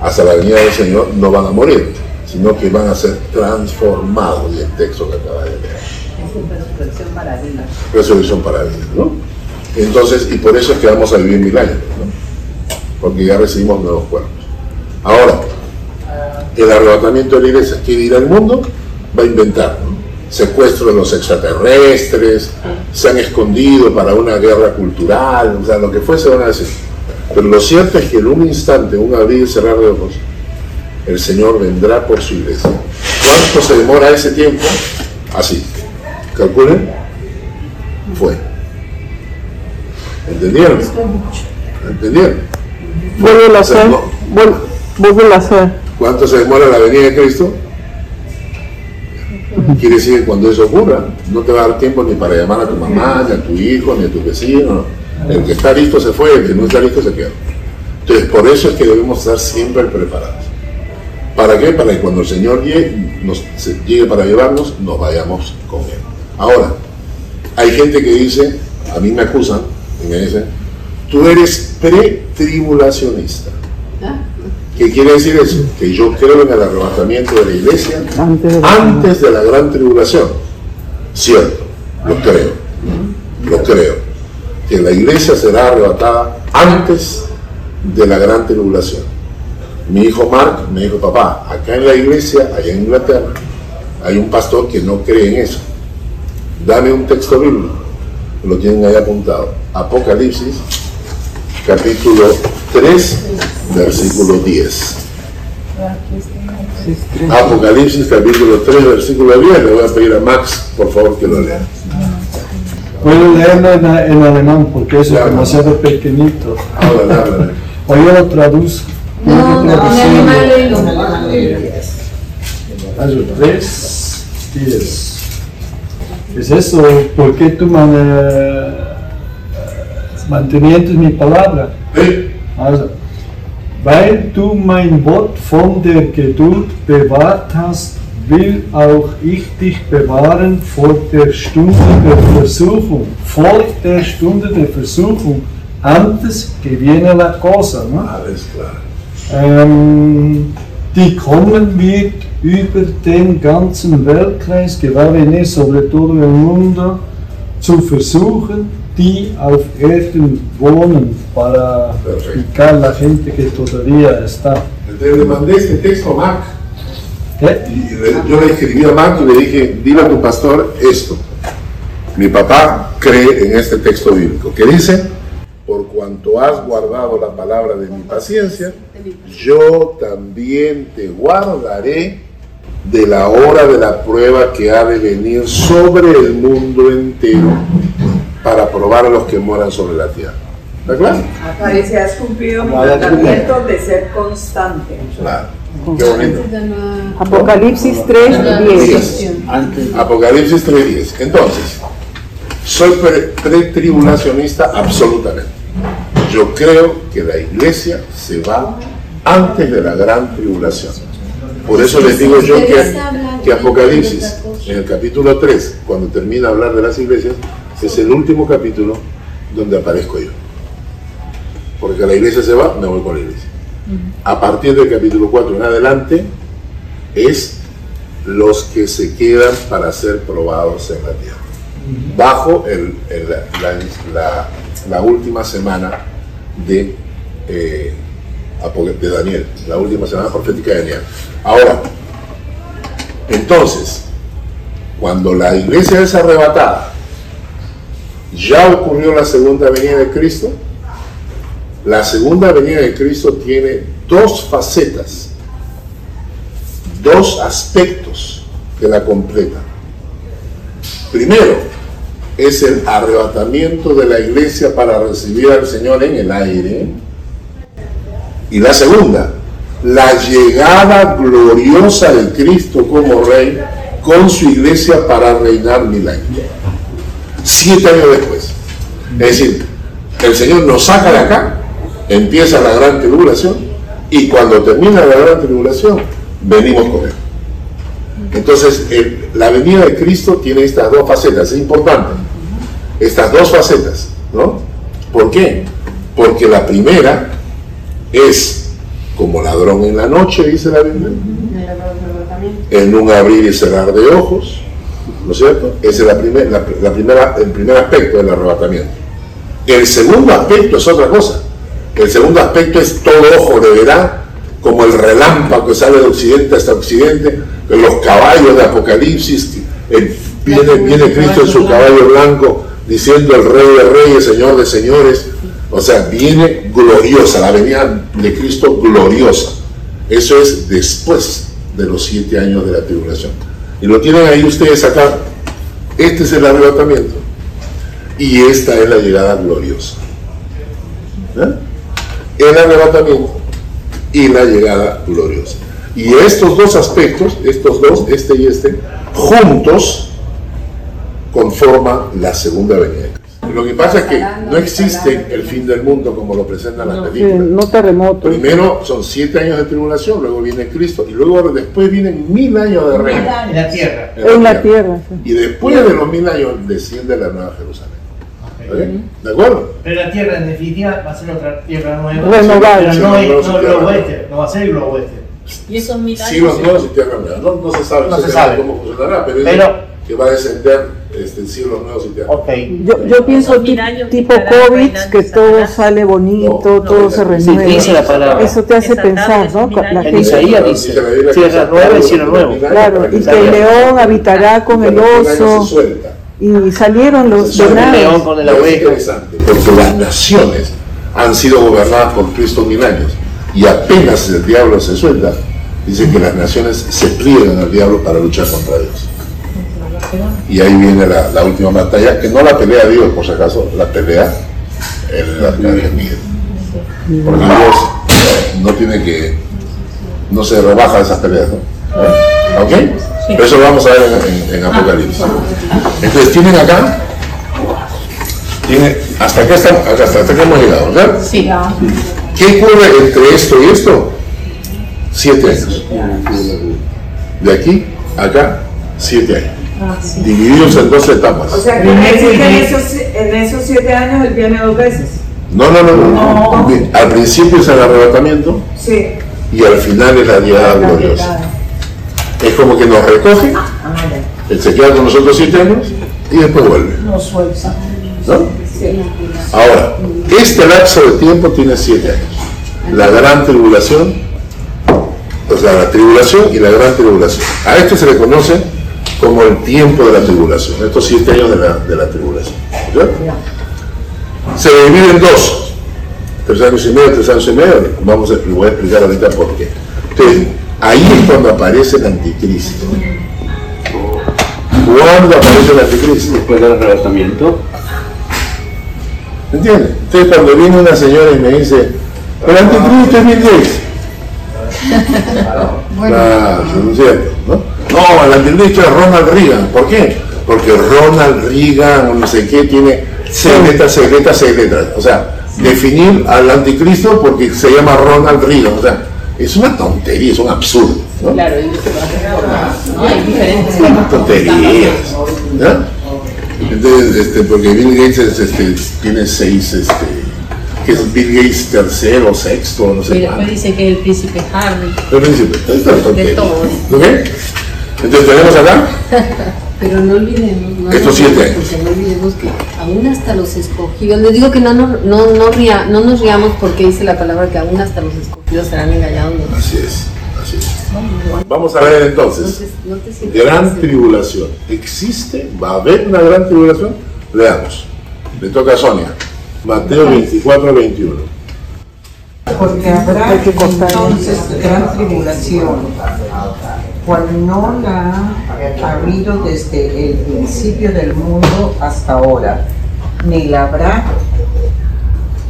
hasta la venida del Señor, no van a morir, sino que van a ser transformados, y el texto que acaba de leer. Es resurrección para vida. Resurrección para vida, ¿no? Entonces, y por eso es que vamos a vivir mil años, ¿no? Porque ya recibimos nuevos cuerpos. Ahora, el arrebatamiento de la iglesia, ¿qué dirá el mundo? Va a inventar, ¿no? Secuestro de los extraterrestres, se han escondido para una guerra cultural, o sea, lo que fuese van a decir. Pero lo cierto es que en un instante, un abrir y cerrar de ojos, el Señor vendrá por su iglesia. ¿Cuánto se demora ese tiempo? Así. Calculen. Fue. ¿Entendieron? ¿Entendieron? Vuelve a O sea, hacer. no. Vuelve a hacer. ¿Cuánto se demora la venida de Cristo? Quiere decir que cuando eso ocurra, no te va a dar tiempo ni para llamar a tu mamá, ni a tu hijo, ni a tu vecino. El que está listo se fue, el que no está listo se quedó. Entonces, por eso es que debemos estar siempre preparados. ¿Para qué? Para que cuando el Señor llegue, nos, se- llegue para llevarnos, nos vayamos con Él. Ahora, hay gente que dice, a mí me acusan, y me dicen, tú eres pretribulacionista. ¿Ah? ¿Qué quiere decir eso? Que yo creo en el arrebatamiento de la iglesia Antes de la- antes de la gran tribulación. Cierto, lo creo, lo creo. Que la iglesia será arrebatada antes de la gran tribulación. Mi hijo Mark me dijo, papá, acá en la iglesia, allá en Inglaterra, hay un pastor que no cree en eso. Dame un texto bíblico. lo tienen ahí apuntado. Apocalipsis, capítulo 3, versículo 10. Apocalipsis, capítulo 3, versículo 10. Le voy a pedir a Max, por favor, que lo lea. Puedo leerlo en, en alemán porque eso Claro. es demasiado pequeñito. Habla, habla. O yo lo traduzco. No, no, en alemán léelo. Also 3, 10. Es eso, ¿por qué tú man, manteniendo mi palabra? Also, weil du mein Wort von der Geduld bewahrt hast, will auch ich dich bewahren vor der Stunde der Versuchung. Vor der Stunde der Versuchung. Antes que viene la cosa. ¿no? Alles klar. ähm, die kommen wird über den ganzen Weltkreis, venir sobre todo el mundo, zu versuchen, die auf Erden wohnen, para Perfecto. picar la gente que todavía está. Entonces le mandé este texto a. ¿Qué? Y le- yo le escribí a Mac y le dije, dile a tu pastor esto. Mi papá cree en este texto bíblico que dice, por cuanto has guardado la palabra de mi paciencia, yo también te guardaré de la hora de la prueba que ha de venir sobre el mundo entero para probar a los que moran sobre la tierra. ¿Está claro? Aparece, has cumplido mi mandamiento de ser constante. Claro. Qué bonito. Apocalipsis 3, 10. Antes, Apocalipsis 3.10. Entonces, soy pre- pretribulacionista absolutamente. Yo creo que la iglesia se va antes de la gran tribulación. Por eso les digo yo que, que Apocalipsis, en el capítulo 3, cuando termina de hablar de las iglesias, es el último capítulo donde aparezco yo. Porque la iglesia se va, me voy con la iglesia. A partir del capítulo 4 en adelante, es los que se quedan para ser probados en la tierra. Bajo el- el- la, la- la última semana de, eh, de Daniel, la última semana profética de Daniel. Ahora, entonces, cuando la iglesia es arrebatada, ya ocurrió la segunda venida de Cristo. La segunda venida de Cristo tiene dos facetas dos aspectos que la completan. Primero, es el arrebatamiento de la iglesia para recibir al Señor en el aire. Y la segunda, la llegada gloriosa de Cristo como Rey con su iglesia para reinar mil años. Siete años después. Es decir, el Señor nos saca de acá, empieza la gran tribulación, y cuando termina la gran tribulación, venimos con Él. Entonces, el- la venida de Cristo tiene estas dos facetas, es importante. Estas dos facetas, ¿no? ¿Por qué? Porque la primera es como ladrón en la noche, dice la Biblia, en un abrir y cerrar de ojos, ¿no es cierto? Ese es la primer- la- la primera, el primer aspecto del arrebatamiento. El segundo aspecto es otra cosa. El segundo aspecto es todo ojo le verá, como el relámpago que sale de occidente hasta occidente, los caballos de Apocalipsis, el- viene, viene Cristo en su caballo blanco diciendo el rey de reyes, señor de señores. O sea, viene gloriosa, la venida de Cristo gloriosa. Eso es después de los siete años de la tribulación. Y lo tienen ahí ustedes acá. Este es el arrebatamiento. Y esta es la llegada gloriosa. ¿Eh? El arrebatamiento y la llegada gloriosa. Y estos dos aspectos, estos dos, este y este, juntos conforman la segunda venida. Lo que pasa es que no existe el fin del mundo como lo presentan las Sí, películas. no terremoto. Primero son siete años de tribulación, luego viene Cristo y luego después vienen mil años de reino. En la tierra. En la tierra. sí. Y después de los mil años desciende la nueva Jerusalén. ¿Ok? ¿De acuerdo? Pero la tierra en definitiva va a ser otra tierra nueva. Renovada. Pero no, Sí, es- no, no, sí, globo este, no va a ser globo oeste. Y esos mil años. Siglos nuevos y tierra nueva. No, no se sabe No se exactamente sabe. cómo funcionará, pero, Pero- que va a descender este, siglos nuevos y tierra Ok. Yo, yo pienso años tipo COVID, que todo sale bonito, No, no, todo se sí, renueva. palabra. Eso te hace pensar, ¿no? La. En gente, Isaías dice, tierra nueva y cielo nuevo. claro, y que el león habitará con el oso y salieron los Eso es un venados. Es interesante, porque las naciones han sido gobernadas por Cristo mil años y apenas el diablo se suelta, dice que las naciones se pliegan al diablo para luchar contra Dios. Y ahí viene la, la última batalla, que no la pelea Dios, por si acaso, la pelea el arcángel Miguel. Porque Dios no tiene que, no se rebaja esas peleas, ¿no? ¿Ok? Pero eso lo vamos a ver en, en- en Apocalipsis. Entonces, tienen acá, tiene, hasta acá estamos, hasta, hasta acá hemos llegado, ¿verdad? Sí. ¿Qué ocurre entre esto y esto? Siete años. De aquí a acá, siete años. Divididos en dos etapas. O sea, que en esos, en esos siete años él viene dos veces. No, no, no, no. Al principio es el arrebatamiento Sí. y al final es la llegada gloriosa. Es como que nos recoge, él se queda con nosotros siete años y después vuelve. No suelta. ¿No? Ahora, este lapso de tiempo tiene siete años. La gran tribulación, o sea, la tribulación y la gran tribulación. A esto se le conoce como el tiempo de la tribulación, estos siete años de la, de la tribulación. ¿ya? Se divide en dos, tres años y medio, tres años y medio. Vamos a, voy a explicar ahorita por qué. Entonces, ahí es cuando aparece el anticristo. ¿Cuándo aparece el anticristo? Después del arrebatamiento. ¿Entiendes? Entonces cuando viene una señora y me dice, el anticristo es Bill Gates. Claro, ¿no es cierto? ¿No? No, el anticristo es Ronald Reagan. ¿Por qué? Porque Ronald Reagan, no sé qué, tiene secretas, secretas, secretas. O sea, definir al anticristo porque se llama Ronald Reagan. O sea, es una tontería, es un absurdo. ¿no? Claro, y hace por- ¿no? Hay diferentes tonterías. Entonces, este, porque Bill Gates es, este, tiene seis, este, que es Bill Gates tercero, sexto, no Y sé después cuánto. dice que el príncipe Harry. El príncipe, esto es tontería. De todo. ¿Ok? Entonces tenemos acá, Pero no olvidemos, no, Estos siete porque no olvidemos que aún hasta los escogidos, les digo que no, no, no, no, ría- no nos riamos porque dice la palabra que aún hasta los escogidos serán engañados. Así es, así es. Vamos a ver entonces, Entonces, no te sientas gran tribulación. ¿Existe? ¿Va a haber una gran tribulación? Leamos. Le toca a Sonia. Mateo 24, 21. Porque habrá entonces gran tribulación, cual no la ha habido desde el principio del mundo hasta ahora, ni la habrá.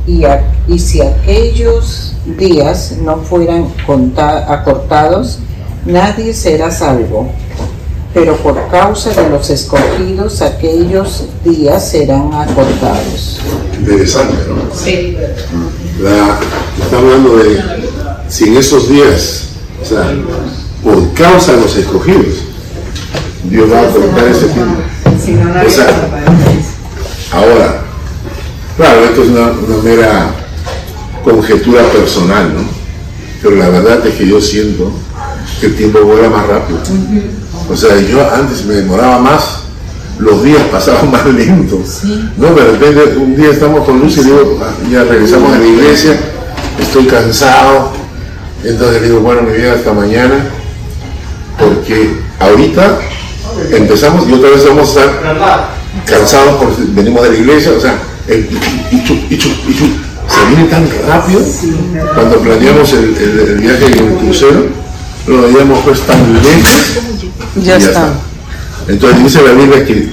Y, a- y si aquellos días no fueran conta- acortados, nadie será salvo. Pero por causa de los escogidos, aquellos días serán acortados. Interesante, ¿no? Sí. La, está hablando de si en esos días, o sea, por causa de los escogidos, Dios va a cortar ese tiempo. O sea, ahora, claro, esto es una, una mera conjetura personal, ¿no? Pero la verdad es que yo siento que el tiempo vuela más rápido. O sea, yo antes me demoraba más, los días pasaban más lentos. No, de repente un día estamos con Luz y digo, "Ah, ya regresamos a la iglesia, estoy cansado. Entonces digo, bueno, mi vida hasta mañana, porque ahorita empezamos y otra vez vamos a estar cansados porque venimos de la iglesia, o sea, el ichu, ichu, ichu, se viene tan rápido cuando planeamos el, el- el viaje en el crucero, lo veíamos pues tan lejos y Ya está. Entonces dice la Biblia que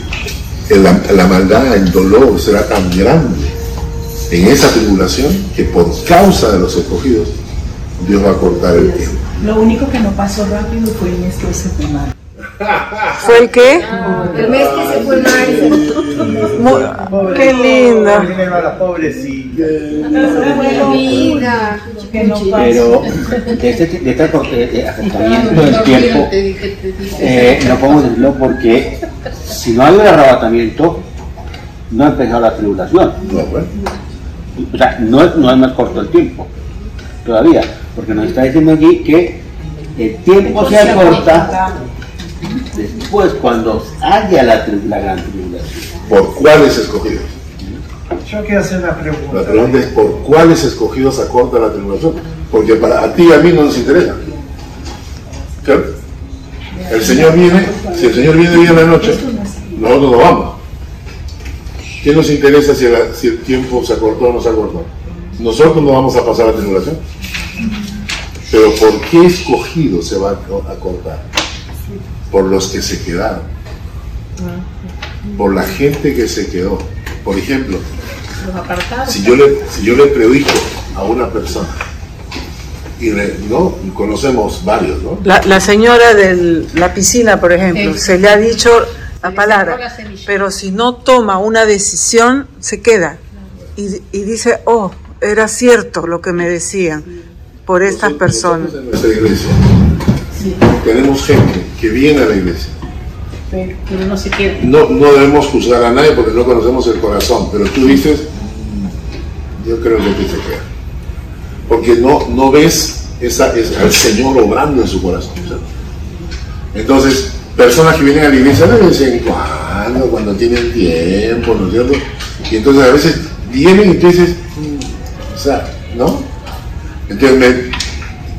la, la maldad, el dolor será tan grande en esa tribulación que por causa de los escogidos Dios va a cortar el tiempo. Lo único que no pasó rápido fue el mes de septiembre. ¿Fue el qué? El mes que se fue. Mu- Qué linda. la. Que no pasó. Pero de este, de este acortamiento del tiempo, eh, no podemos decirlo porque si no hay un arrebatamiento, no ha empezado la tribulación. No, bueno, O sea, no, es- no es más corto el tiempo todavía, porque nos está diciendo aquí que el tiempo se acorta después cuando haya la, gran tribulación. ¿por cuáles escogidos? Yo quiero hacer una La pregunta. pregunta es ¿por cuáles escogidos acorta la tribulación? Porque para a ti y a mí no nos interesa. ¿Claro? El Señor viene, si el Señor viene hoy en la noche, nosotros no vamos. ¿Qué nos interesa si el tiempo se acortó o no se acortó? Nosotros no vamos a pasar la tribulación. Pero ¿por qué escogido se va a co- a cortar? Por los que se quedaron. Por la gente que se quedó. Por ejemplo, si yo le, si yo le predico a una persona, y le- no conocemos varios, ¿no? La, la señora de la piscina, por ejemplo, Sí. se le ha dicho la palabra, la pero si no toma una decisión, se queda. Y, y dice, oh, era cierto lo que me decían por estas personas. Nosotros en nuestra iglesia tenemos gente que viene a la iglesia. Pero, no se queda. No, no debemos juzgar a nadie porque no conocemos el corazón, pero tú dices, "Mm, yo creo que se queda. Porque no, no ves esa, es- al Señor obrando en su corazón. ¿sabes? Entonces, personas que vienen a la iglesia de vez en cuando, cuando tienen tiempo, ¿no es cierto? Y entonces a veces vienen y tú dices, "Mm", o sea, ¿no? Entonces me,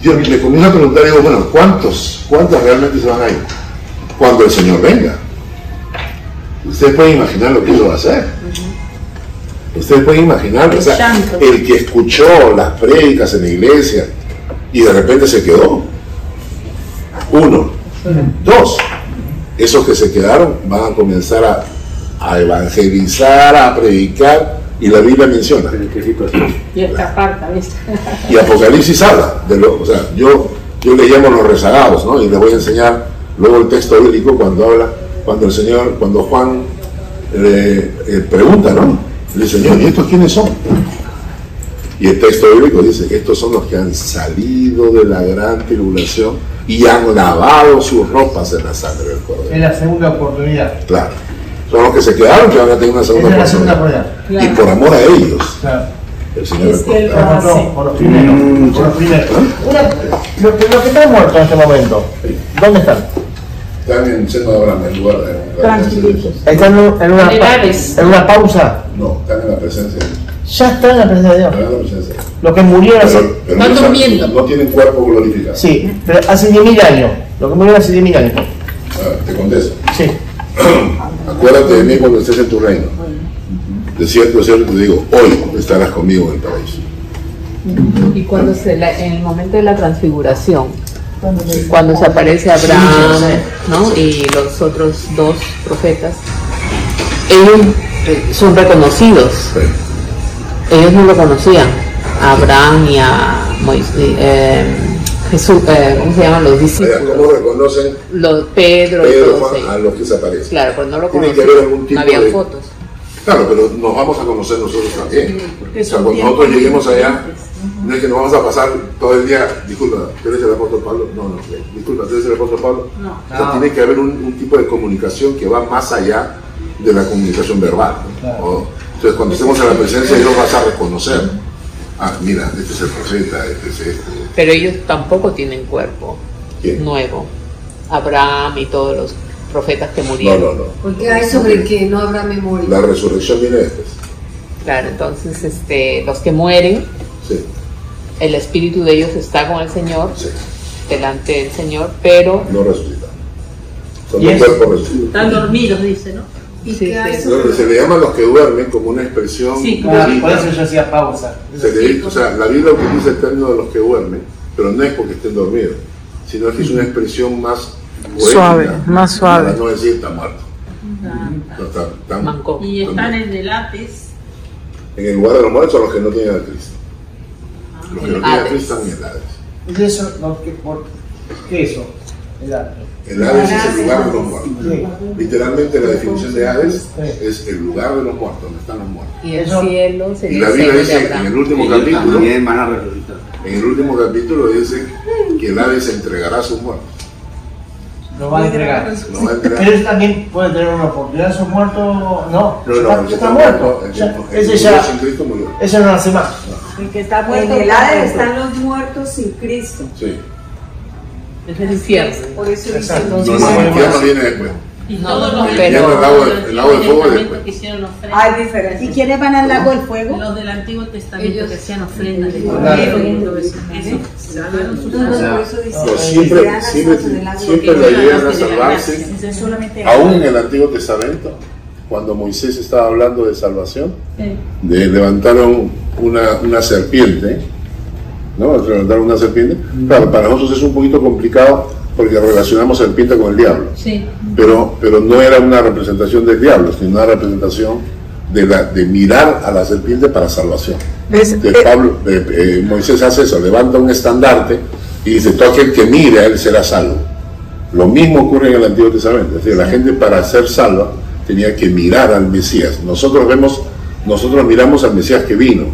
yo le comienzo a preguntar, digo, bueno, ¿cuántos, cuántos realmente se van a ir? Cuando el Señor venga. Ustedes pueden imaginar lo que eso va a hacer. Ustedes pueden imaginar, o sea, el que escuchó las prédicas en la iglesia y de repente se quedó. Uno. Dos. Esos que se quedaron van a comenzar a, a evangelizar, a predicar, y la Biblia menciona. Y esta parte, ¿viste? Y Apocalipsis habla de lo, o sea, yo, yo le llamo los rezagados, ¿no? Y les voy a enseñar luego el texto bíblico cuando habla, cuando el Señor, cuando Juan eh, eh, pregunta, ¿no? Le dice, Señor, ¿y estos quiénes son? Y el texto bíblico dice que estos son los que han salido de la gran tribulación y han lavado sus ropas en la sangre del Cordero. Es la segunda oportunidad. Claro. Son los que se quedaron que van a tener una segunda Esa es la segunda oportunidad. Y por amor a ellos, Claro. el Señor Es que él les lo corta. hace. Por los primeros. Por los primeros. Una- Los que, los que están muertos en este momento, ¿dónde están? Están en el seno de Abraham, en lugar de. ¿Están en una, en una pausa? No, están en la presencia de Dios. Ya están en la presencia de Dios. Están en la presencia de Dios. Los que murieron hace, Pero, Van no, durmiendo. no tienen cuerpo glorificado. sí, pero hace 10.000 años. Los que murieron hace 10.000 años. Ah, te contesto. Sí. Acuérdate de mí cuando estés en tu reino. De cierto, de cierto te digo, hoy estarás conmigo en el paraíso. Y cuando se la- en el momento de la transfiguración, cuando se aparece Abraham ¿no? y los otros dos profetas, ellos eh, son reconocidos. Ellos no lo conocían, a Abraham y a Moisés, eh, Jesús, eh, ¿cómo se llaman los discípulos? ¿Cómo reconocen Los Pedro, y Pedro todos Juan, ellos. a los que se aparecen? Claro, pero no lo Tiene que conocían, haber algún tipo no había de- fotos. Claro, pero nos vamos a conocer nosotros también. o sea, cuando nosotros lleguemos allá, no es que nos vamos a pasar todo el día, disculpa, ¿tú eres el apóstol Pablo? No, no, eh, disculpa, ¿tú eres el apóstol Pablo? No. O sea, tiene que haber un, un tipo de comunicación que va más allá de la comunicación verbal. ¿no? O- entonces, cuando estemos en la presencia Dios vas a reconocer. Ah, mira, este es el profeta, este es este. Pero ellos tampoco tienen cuerpo ¿Quién? nuevo. Abraham y todos los profetas que murieron. no, no. Porque hay sobre que no habrá memoria. La resurrección viene después. Claro, entonces este, los que mueren, Sí, el espíritu de ellos está con el Señor, sí. delante del Señor, pero No resucitan. Son ¿Y los eso? cuerpos resucitados. Están dormidos, dice, ¿no? ¿Y Sí, qué hay sí. sobre No, Se le llama a los que duermen como una expresión. Sí, por eso yo hacía pausa. Se le- o sea, la Biblia utiliza el término de los que duermen, pero no es porque estén dormidos, sino que es una expresión más Suave, más suave. Para no decir manco. Y están en el Hades. en el lugar de los muertos son los que no tienen a Cristo. Los que no tienen a Hades. Cristo están en el Hades. ¿Y eso? No, ¿qué, por, ¿Qué eso? El Hades es el lugar de los muertos. Sí. Literalmente la definición de Hades es el lugar de los muertos, donde están los muertos. y el cielo Y sería la el Biblia dice en el último capítulo, en el último capítulo dice que el Hades entregará a sus muertos. Lo va a entregar. Lo va a entregar. Pero ellos también pueden tener una oportunidad. ¿Son muertos? No, No, no, está, el que está está muerto. muerto, el Ya, el ese ya, sin Cristo murió. ese no nace más. El que está En muerto. el está Hades muerto. están los muertos sin Cristo. Sí. Es el infierno. Por eso dice Exacto. No, los no, el infierno viene después. Y todos no, los pero- el lago, del el lago de fuego es Testamento después. que hicieron ofrendas. Hay diferencia. ¿Y quiénes van al lago del fuego? Los del Antiguo Testamento Ellos- que hacían ofrendas de Claro. eso. Eso, siempre, siempre, siempre Porque de la salvarse, aún en el Antiguo Testamento, cuando Moisés estaba hablando de salvación, de levantaron una, una serpiente, ¿no? Levantaron una serpiente. Claro, para nosotros es un poquito complicado porque relacionamos serpiente con el diablo. Sí. Pero, pero no era una representación del diablo, sino una representación de, la, de mirar a la serpiente para salvación. Es- De eh, Pablo, de- eh, Moisés hace eso, levanta un estandarte y dice, todo aquel que mire a él será salvo. Lo mismo ocurre en el Antiguo Testamento, es decir, la gente para ser salva tenía que mirar al Mesías. Nosotros vemos, nosotros miramos al Mesías que vino,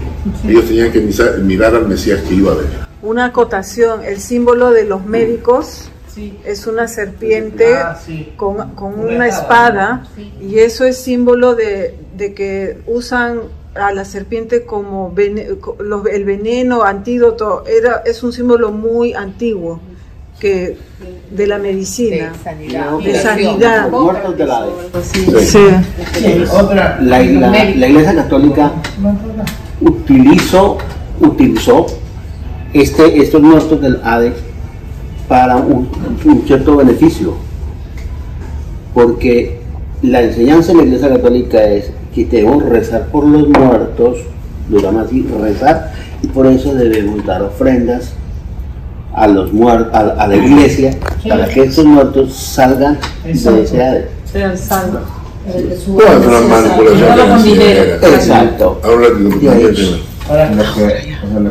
ellos tenían que mirar al Mesías que iba a venir. Una acotación, el símbolo de los médicos es una serpiente Ah, sí. con, con Una una espada. espada y eso es símbolo de, de que usan a la serpiente como vene- co- los- el veneno, antídoto, era, es un símbolo muy antiguo que de la medicina, De sanidad. de sanidad. Muertos del Hades. Sí. Otra. La, la- la Iglesia Católica utilizó, utilizó este, estos muertos del Hades para un, un cierto beneficio. Porque la enseñanza de la Iglesia Católica es que debemos rezar por los muertos, lo llaman así, rezar, y por eso debemos dar ofrendas a los muertos, a, a la iglesia, para que estos muertos salgan de ese. Sean salvos. Todas son manipulaciones. Exacto. Ahora lo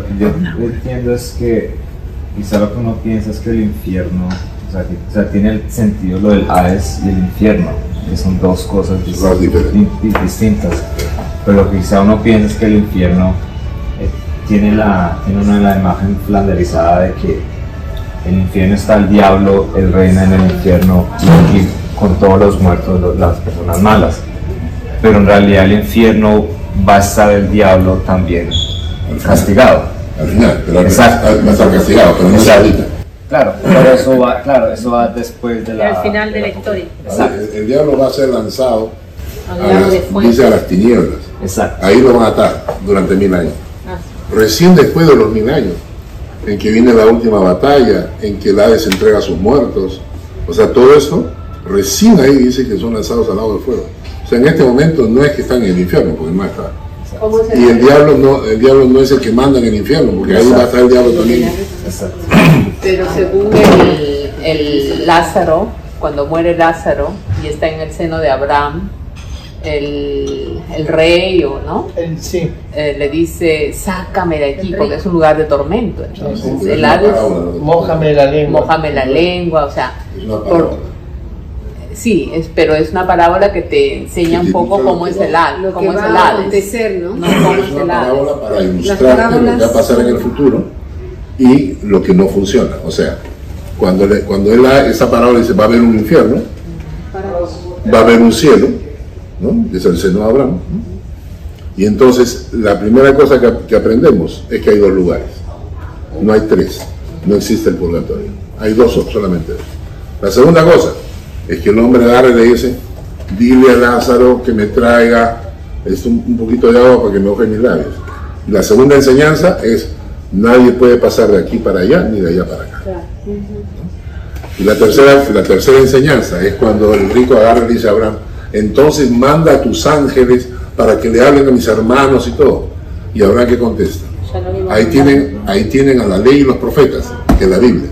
que yo entiendo es que quizá lo que uno piensa es que el infierno, o sea, que, o sea, tiene el sentido lo del Hades y el infierno, que son dos cosas distintas. Pero lo que quizá uno piensa es que el infierno eh, tiene, la, tiene una la imagen flanderizada de que el infierno está el diablo, él reina en el infierno y, y con todos los muertos, las personas malas. Pero en realidad el infierno va a estar el diablo también castigado. Al final, pero Exacto. va a estar castigado, pero no es ahorita. Claro, pero eso va, claro, eso va después de la. Al final de la historia. Exacto. El, el diablo va a ser lanzado Al a las, dice a las tinieblas. Exacto. Ahí lo van a atar durante mil años. Ah, Recién después de los mil años, en que viene la última batalla, en que el Hades entrega a sus muertos, o sea, todo eso, recién ahí dice que son lanzados al lago del fuego. O sea, en este momento no es que están en el infierno, porque no está. ¿Cómo se Y el diablo no, el diablo no es el que manda en el infierno, porque ahí va a estar el diablo también. Exacto. Pero según el, el Lázaro, cuando muere Lázaro y está en el seno de Abraham, el, el rey o no el, sí. Eh, le dice sácame de aquí porque es un lugar de tormento. Entonces Sí, el Hades. Mójame la lengua. mójame la lengua, o sea, por-. Sí, es, pero es una parábola que te enseña un poco cómo es el Hades, Lo que cómo es va el a Hades. acontecer, ¿no? No, cómo Es es una parábola para Las ilustrarte lo que va a pasar en el futuro y lo que no funciona. O sea, cuando, le- cuando él esa parábola dice va a haber un infierno, va a haber un cielo, ¿no? es el seno de Abraham. ¿no? Y entonces la primera cosa que, que aprendemos es que hay dos lugares, no hay tres, no existe el purgatorio, hay dos solamente. dos. La segunda cosa es que el hombre agarra y le dice, dile a Lázaro que me traiga este, un, poquito de agua para que me moje mis labios. Y la segunda enseñanza es, nadie puede pasar de aquí para allá ni de allá para acá. Y la tercera, la tercera enseñanza es cuando el rico agarra y le dice a Abraham, entonces manda a tus ángeles para que le hablen a mis hermanos y todo. Y Abraham que contesta. Ahí tienen, ahí tienen a la ley y los profetas, que es la Biblia.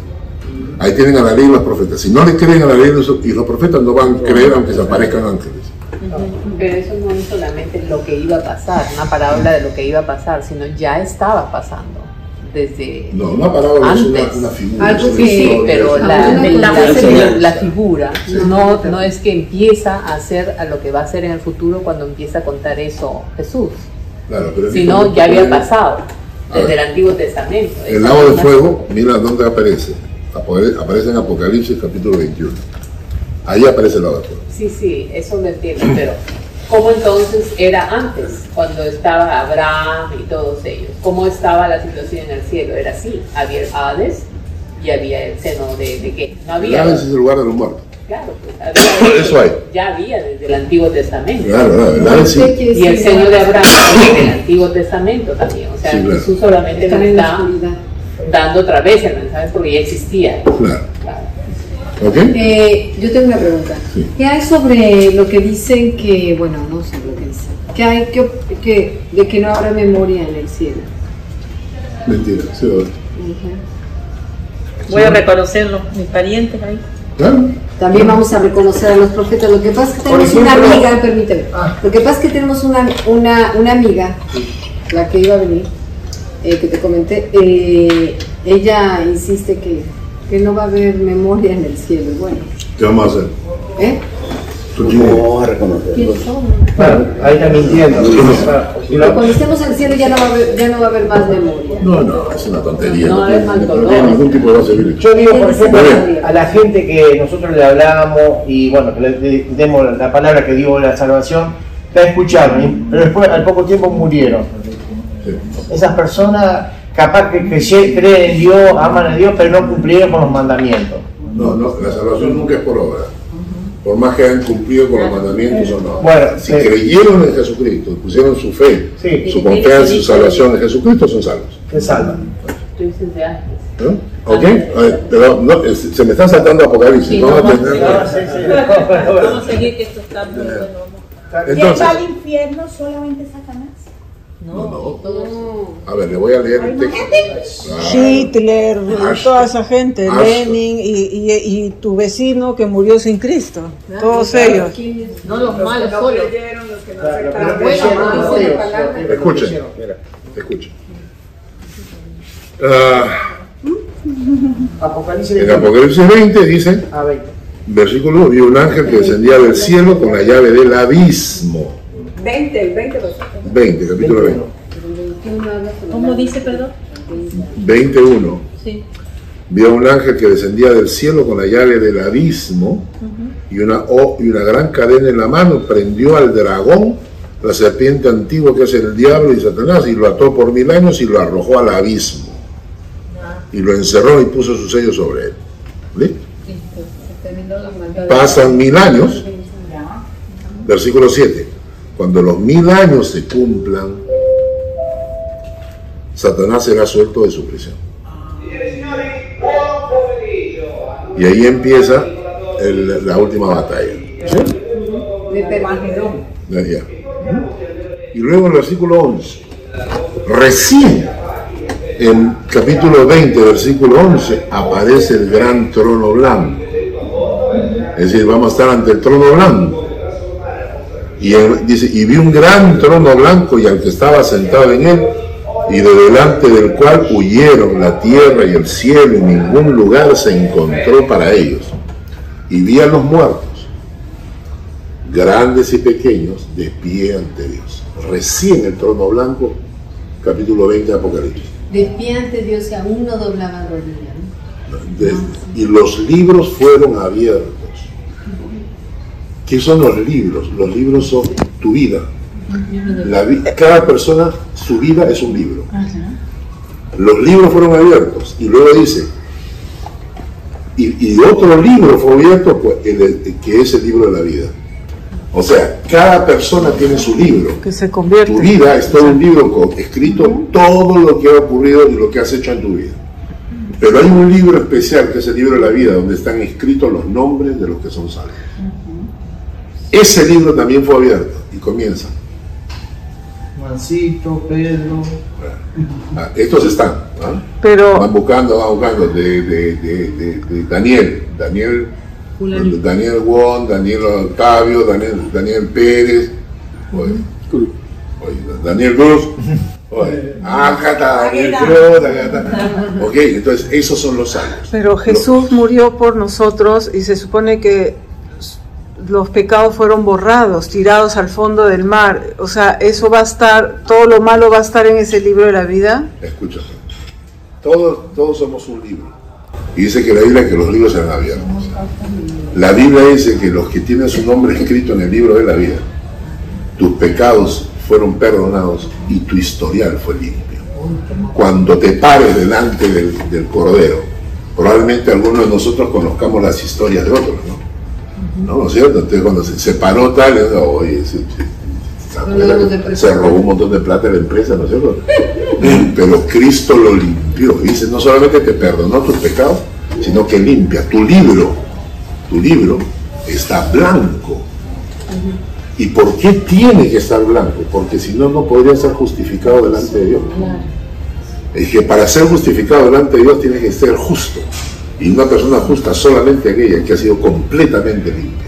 Ahí tienen a la ley y los profetas. Si no le creen a la ley y los- profetas, no van a creer aunque se aparezcan ángeles. Pero eso no es solamente lo que iba a pasar, una parábola de lo que iba a pasar, sino ya estaba pasando desde No, una parábola es una, antes. una figura. Algo una Sí, sí, pero la, la, conversación. la figura no, no es que empieza a hacer a lo que va a ser en el futuro cuando empieza a contar eso Jesús, Claro, pero sino ya había pasado desde ver. el Antiguo Testamento. El lago de fuego, mira dónde aparece. Apare- Aparece en Apocalipsis capítulo 21. Ahí aparece de fuego. Sí, sí, eso lo entiendo, pero ¿cómo entonces era antes, cuando estaba Abraham y todos ellos? ¿Cómo estaba la situación en el cielo? Era así, había el Hades y había el seno de, de qué? No El había. Hades es el lugar de los muertos. Claro, pues había. Eso hay. Ya había desde el Antiguo Testamento. Claro, claro, el Hades sí. Y el seno de Abraham desde el Antiguo Testamento también. O sea, Sí, claro. Jesús solamente la está oscuridad. Dando otra vez el mensaje porque ya existía. Claro. Claro. ¿Ok? Eh, yo tengo una pregunta. ¿Qué hay sobre lo que dicen que, bueno, no sé lo que dicen, que hay que, que de que no habrá memoria en el cielo? Mentira, sí, ahora. Voy a reconocerlo, mis parientes ahí. También vamos a reconocer a los profetas. Lo que pasa es que tenemos una amiga, permíteme. Lo que pasa es que tenemos una, una, una amiga, la que iba a venir, eh, que te comenté, eh, ella insiste que, que no va a haber memoria en el cielo. Bueno, ¿Qué vamos a hacer? ¿eh? ¿Tú quién Vamos a reconocer. ¿Quiénes son? Claro, ahí está mintiendo. Pero cuando estemos en el cielo ya no va a haber, ya no va a haber más memoria. No, no, es una tontería. No, No, es mal no tiene ningún tipo de base bíblica. Yo digo, por ejemplo, a la gente que nosotros le hablábamos y bueno, que le demos la palabra que dio la salvación, la escucharon, pero después al poco tiempo murieron. Esas personas capaz que, creen en Dios, aman a Dios, pero no cumplieron con los mandamientos. No, no, la salvación nunca es por obra. Por más que hayan cumplido con los mandamientos o no. Bueno, si sí. creyeron en Jesucristo, pusieron su fe, Sí. su confianza y su salvación en Jesucristo, son salvos. Se salvan. ¿no? ¿Ok? A ver, pero no, se me está saltando Apocalipsis. Sí, vamos no, a no, tener. Vamos a seguir que esto está muy bueno. Entonces- ¿Quién va al infierno? ¿Solamente Satanás? No, A ver, le voy a leer el texto. Hitler, Ash- toda esa gente, Lenin y, y, y tu vecino que murió sin Cristo, todos ellos. No los malos solo. Pero bueno, creyeron, no, no, la palabra. Escuchen, mira, escuchen. Ah, Apocalipsis en Apocalipsis 20 dice, A 20. versículo 1, vi un ángel que descendía del cielo con la llave del abismo. 20, el 20 20, capítulo 20. ¿Cómo dice, perdón? 21. Sí. Vio un ángel que descendía del cielo con la llave del abismo y una, y una gran cadena en la mano, prendió al dragón, la serpiente antigua que es el diablo y Satanás, y lo ató por mil años y lo arrojó al abismo. Y lo encerró y puso su sello sobre él. ¿Listo? Pasan mil años, versículo 7. Cuando los mil años se cumplan, Satanás será suelto de su prisión. Y ahí empieza el- la última batalla. ¿Sí? Y luego en el versículo 11, recién en capítulo 20, versículo 11, aparece el gran trono blanco. Es decir, vamos a estar ante el trono blanco. Y dice, y vi un gran trono blanco y al que estaba sentado en él, y de delante del cual huyeron la tierra y el cielo, y ningún lugar se encontró para ellos. Y vi a los muertos, grandes y pequeños, de pie ante Dios. Recién el trono blanco, capítulo 20 de Apocalipsis. De pie ante Dios que aún no doblaban rodilla. ¿no? De- y los libros fueron abiertos. ¿Qué son los libros? Los libros son tu vida. La vi- cada persona, su vida es un libro. Los libros fueron abiertos. Y luego dice, y, y otro libro fue abierto, pues, el- el- que es el libro de la vida. O sea, cada persona tiene su libro. Que se convierte. Tu vida es todo un libro con- escrito todo lo que ha ocurrido y lo que has hecho en tu vida. Pero hay un libro especial que es el libro de la vida, donde están escritos los nombres de los que son salvos. Ese libro también fue abierto y comienza. Juancito, Pedro. Ah, estos están. ¿ah? Pero- Van buscando, van buscando. De, de- de- de- de Daniel, Daniel, Daniel Won, Daniel Octavio, Daniel, Daniel Pérez, oye, oye, Daniel Cruz. Oye, acá está Daniel Cruz, acá. Ok, entonces esos son los salvos. Pero Jesús murió por nosotros y se supone que los pecados fueron borrados, tirados al fondo del mar. O sea, eso va a estar, todo lo malo va a estar en ese libro de la vida. Escúchame. Todos, todos somos un libro. Y dice que la Biblia que los libros serán abiertos. La Biblia dice que los que tienen su nombre escrito en el libro de la vida, tus pecados fueron perdonados y tu historial fue limpio. Cuando te pares delante del, del Cordero, probablemente algunos de nosotros conozcamos las historias de otros, ¿no? ¿No, ¿No es cierto? Entonces cuando se, se paró tal, oye, se, se- se robó un montón de plata de la empresa, ¿no es cierto? Pero Cristo lo limpió. Y dice, no solamente te perdonó tus pecados, sino que limpia tu libro tu libro está blanco. ¿Y por qué tiene que estar blanco? Porque si no, no podría ser justificado delante de Dios. Es que para ser justificado delante de Dios tiene que ser justo. Y una persona justa solamente aquella que ha sido completamente limpia.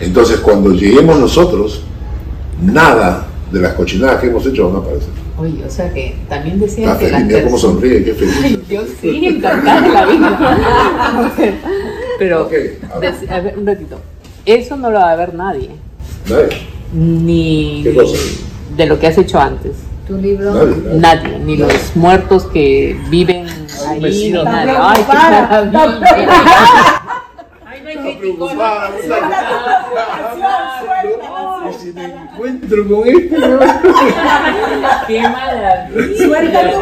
Entonces, cuando lleguemos nosotros, nada de las cochinadas que hemos hecho van a aparecer. Oye, o sea que también decían Está que feliz, mira cómo sonríe, qué feliz. Ay, yo sí, encantada de la vida. Pero, a ver, un ratito. Eso no lo va a ver nadie. Nadie. Ni ¿Qué cosa? de lo que has hecho antes. Tu libro. Nadie, Nadie, ni los muertos que viven ahí, ni nadie. Ay, qué maravilla. Ay, no hay Y si me encuentro con este. Qué maravilla. Suelta tu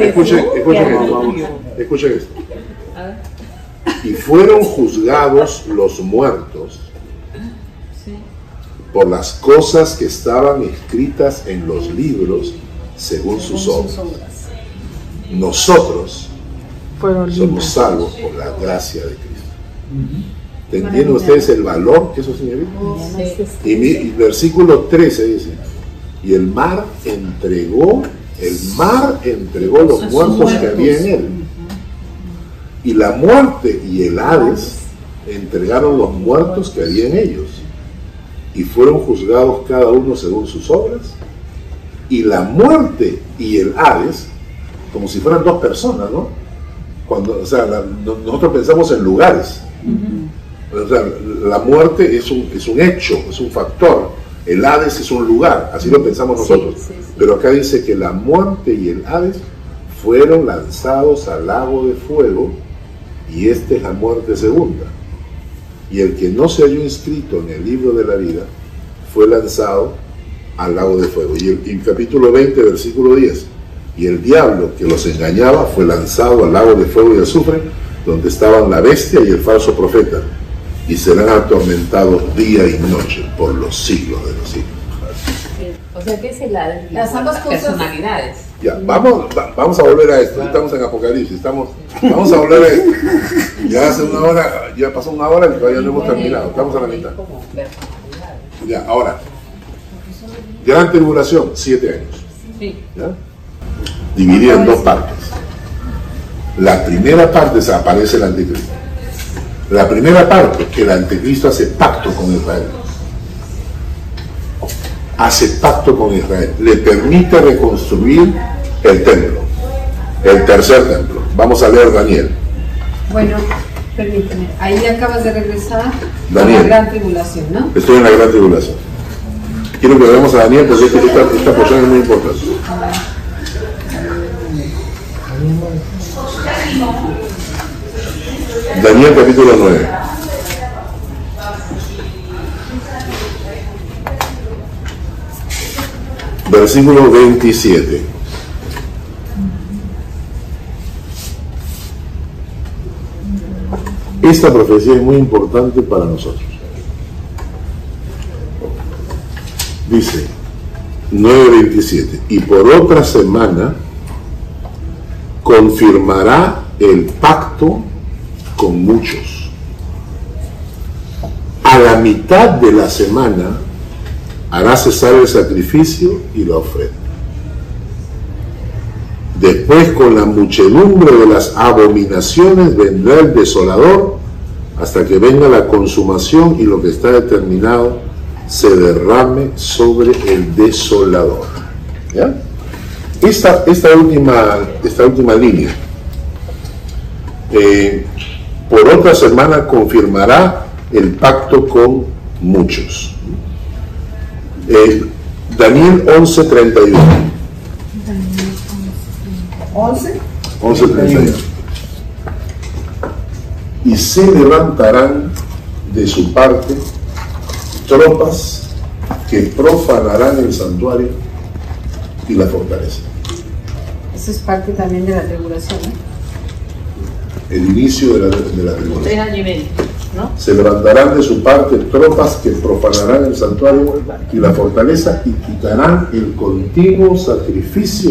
Escuchen, escuchen esto. Escuchen esto. Y fueron juzgados los muertos por las cosas que estaban escritas en los libros según sus obras. Nosotros Fueron somos libres. salvos por la gracia de Cristo. ¿Entienden ustedes el valor que eso significa? Y mi y versículo 13 dice, y el mar entregó, el mar entregó los muertos que había en él. Y la muerte y el Hades entregaron los muertos que había en ellos. Y fueron juzgados cada uno según sus obras. Y la muerte y el Hades, como si fueran dos personas, ¿no? Cuando, o sea, la- nosotros pensamos en lugares. O sea, la muerte es un, es un hecho, es un factor. El Hades es un lugar, así lo pensamos nosotros. Pero acá dice que la muerte y el Hades fueron lanzados al lago de fuego y esta es la muerte segunda. Y el que no se halló inscrito en el libro de la vida fue lanzado al lago de fuego. Y el, capítulo 20, versículo 10. Y el diablo que los engañaba fue lanzado al lago de fuego y azufre, donde estaban la bestia y el falso profeta, y serán atormentados día y noche por los siglos de los siglos. O sea, ¿qué es el la, Las ambas cosas- personalidades? Ya, vamos, va- vamos a volver a esto. Estamos en Apocalipsis, estamos, vamos a volver a esto. Ya hace una hora, ya pasó una hora y todavía no hemos terminado. Estamos a la mitad. Ya, ahora, gran tribulación, siete años. Sí. ¿ya? Dividida en dos partes. La primera parte se aparece el anticristo. La primera parte, que el anticristo hace pacto con Israel. Hace pacto con Israel. Le permite reconstruir el templo. El tercer templo. Vamos a leer Daniel. Bueno, permíteme. Ahí acabas de regresar a Daniel. la gran tribulación, ¿no? Estoy en la gran tribulación. Quiero que veamos a Daniel porque esta, esta, esta porción es muy importante. Daniel capítulo 9. Versículo 27. Esta profecía es muy importante para nosotros. Dice 9.27, y por otra semana confirmará el pacto con muchos. A la mitad de la semana hará cesar el sacrificio y la ofrenda. Después con la muchedumbre de las abominaciones vendrá el desolador hasta que venga la consumación y lo que está determinado se derrame sobre el desolador. ¿Ya? Esta, esta, última, esta última línea, eh, por otra semana confirmará el pacto con muchos. Eh, Daniel 11:31. 11. 11:31. Y se levantarán de su parte tropas que profanarán el santuario y la fortaleza. Eso es parte también de la tribulación, ¿no? El inicio de la, de la tribulación. Tres años y medio, ¿no? Se levantarán de su parte tropas que profanarán el santuario y la fortaleza y quitarán el continuo sacrificio.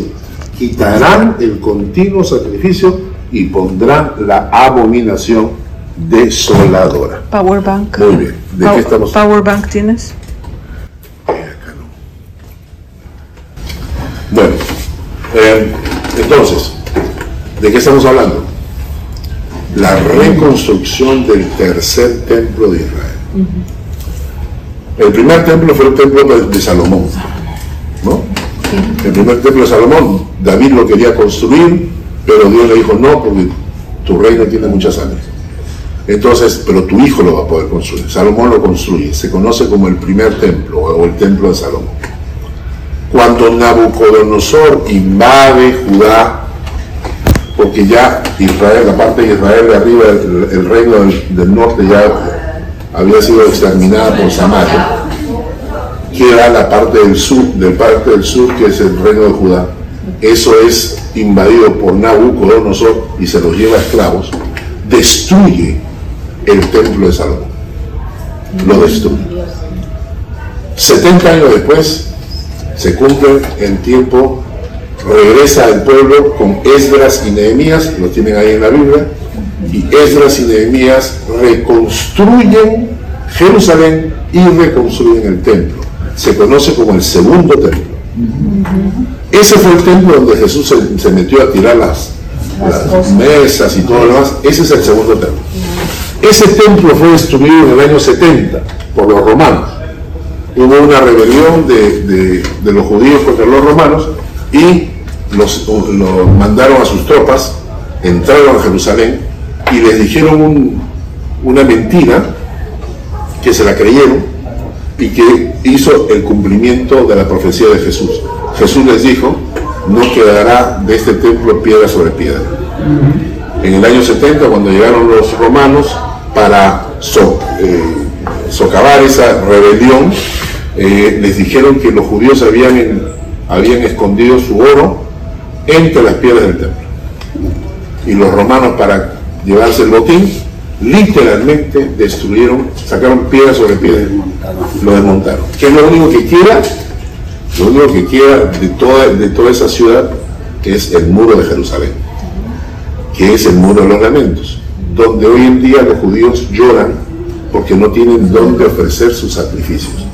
Quitarán el continuo sacrificio y pondrán la abominación desoladora. Power bank. Muy bien. ¿De Pow- qué estamos Power bank tienes. Bueno, eh, entonces, ¿de qué estamos hablando? La reconstrucción del tercer templo de Israel. El primer templo fue el templo de, de Salomón, ¿no? El primer templo de Salomón, David lo quería construir, pero Dios le dijo, no, porque tu reino tiene mucha sangre. Entonces, pero tu hijo lo va a poder construir. Salomón lo construye, se conoce como el primer templo o el templo de Salomón cuando Nabucodonosor invade Judá, porque ya Israel, la parte de Israel de arriba, el, reino del, norte ya había sido exterminada por Samaria, queda la parte del sur, del parte del sur que es el reino de Judá. Eso es invadido por Nabucodonosor y se los lleva a esclavos, destruye el templo de Salomón, lo destruye. 70 años después, se cumple el tiempo, regresa el pueblo con Esdras y Nehemías, lo tienen ahí en la Biblia, y Esdras y Nehemías reconstruyen Jerusalén y reconstruyen el templo. Se conoce como el segundo templo. Ese fue el templo donde Jesús se, se metió a tirar las, las mesas y todo lo demás. Ese es el segundo templo. Ese templo fue destruido en el año 70 por los romanos hubo una rebelión de, de- de los judíos contra los romanos y los, mandaron a sus tropas, entraron a Jerusalén y les dijeron un- una mentira que se la creyeron y que hizo el cumplimiento de la profecía de Jesús. Jesús les dijo, no quedará de este templo piedra sobre piedra. En el año 70, cuando llegaron los romanos para eh, socavar esa rebelión, eh, les dijeron que los judíos habían, habían escondido su oro entre las piedras del templo. Y los romanos, para llevarse el botín, literalmente destruyeron, sacaron piedra sobre piedra, lo desmontaron. ¿Qué es lo único que queda? Lo único que queda de toda, de toda esa ciudad es el muro de Jerusalén, que es el muro de los lamentos, donde hoy en día los judíos lloran porque no tienen dónde ofrecer sus sacrificios.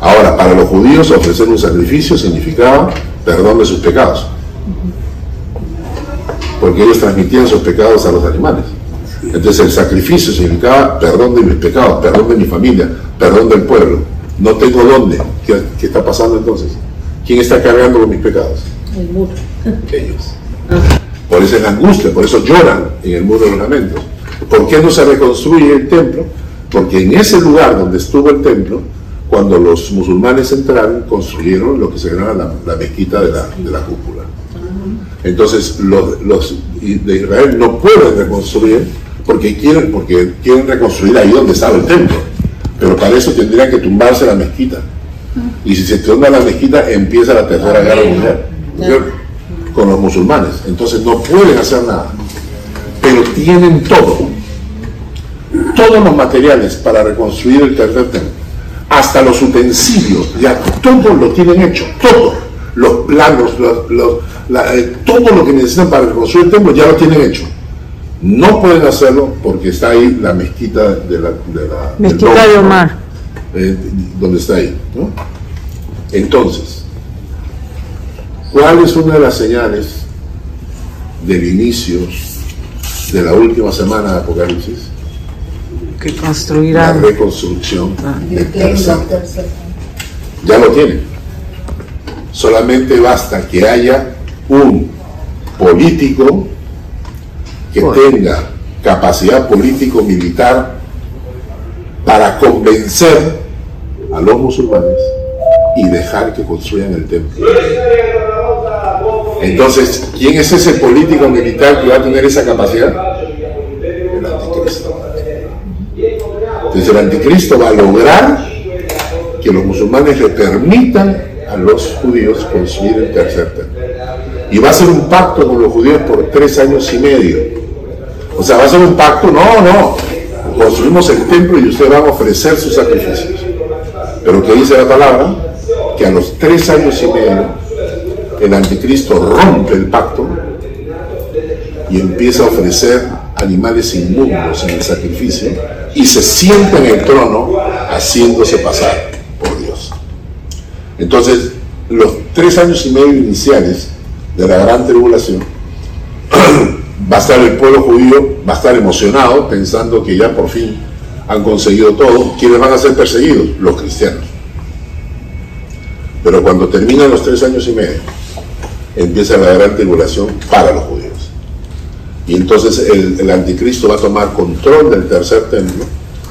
Ahora, para los judíos ofrecer un sacrificio significaba perdón de sus pecados, porque ellos transmitían sus pecados a los animales. Entonces el sacrificio significaba perdón de mis pecados, perdón de mi familia, perdón del pueblo. No tengo dónde. ¿Qué, qué está pasando entonces? ¿Quién está cargando con mis pecados? El muro. Ellos. Por eso es la angustia, por eso lloran en el muro de los lamentos. ¿Por qué no se reconstruye el templo? Porque en ese lugar donde estuvo el templo, cuando los musulmanes entraron, construyeron lo que se llama la, la mezquita de la, de la cúpula. Entonces los, los de Israel no pueden reconstruir porque quieren, porque quieren reconstruir ahí donde estaba el templo. Pero para eso tendría que tumbarse la mezquita. Y si se tumba la mezquita, empieza la tercera guerra mundial. Con los musulmanes. Entonces no pueden hacer nada. Pero tienen todo. Todos los materiales para reconstruir el tercer templo. Hasta los utensilios. Ya todo lo tienen hecho. Todo. Los planos, los- los- la- eh, todo lo que necesitan para reconstruir el templo ya lo tienen hecho. No pueden hacerlo porque está ahí la mezquita de la, de la del Mezquita de ¿no? Omar. eh, donde está ahí. ¿no? Entonces, ¿cuál es una de las señales del inicio de la última semana de Apocalipsis? Que La construirán. reconstrucción del tercer Del tercer. ya lo tienen. Solamente basta que haya un político que tenga capacidad político-militar para convencer a los musulmanes y dejar que construyan el templo. Entonces, ¿quién es ese político militar que va a tener esa capacidad? El anticristo. Entonces el anticristo va a lograr que los musulmanes le permitan a los judíos construir el tercer templo. Y va a ser un pacto con los judíos por tres años y medio. O sea, va a ser un pacto, no, no. Construimos el templo y ustedes van a ofrecer sus sacrificios. Pero ¿qué dice la palabra? Que a los tres años y medio el anticristo rompe el pacto y empieza a ofrecer animales inmundos en el sacrificio y se sienta en el trono haciéndose pasar por Dios. Entonces, los tres años y medio iniciales de la gran tribulación, va a estar el pueblo judío, va a estar emocionado pensando que ya por fin han conseguido todo. ¿Quiénes van a ser perseguidos? Los cristianos. Pero cuando terminan los tres años y medio, empieza la gran tribulación para los judíos. Y entonces el, el anticristo va a tomar control del tercer templo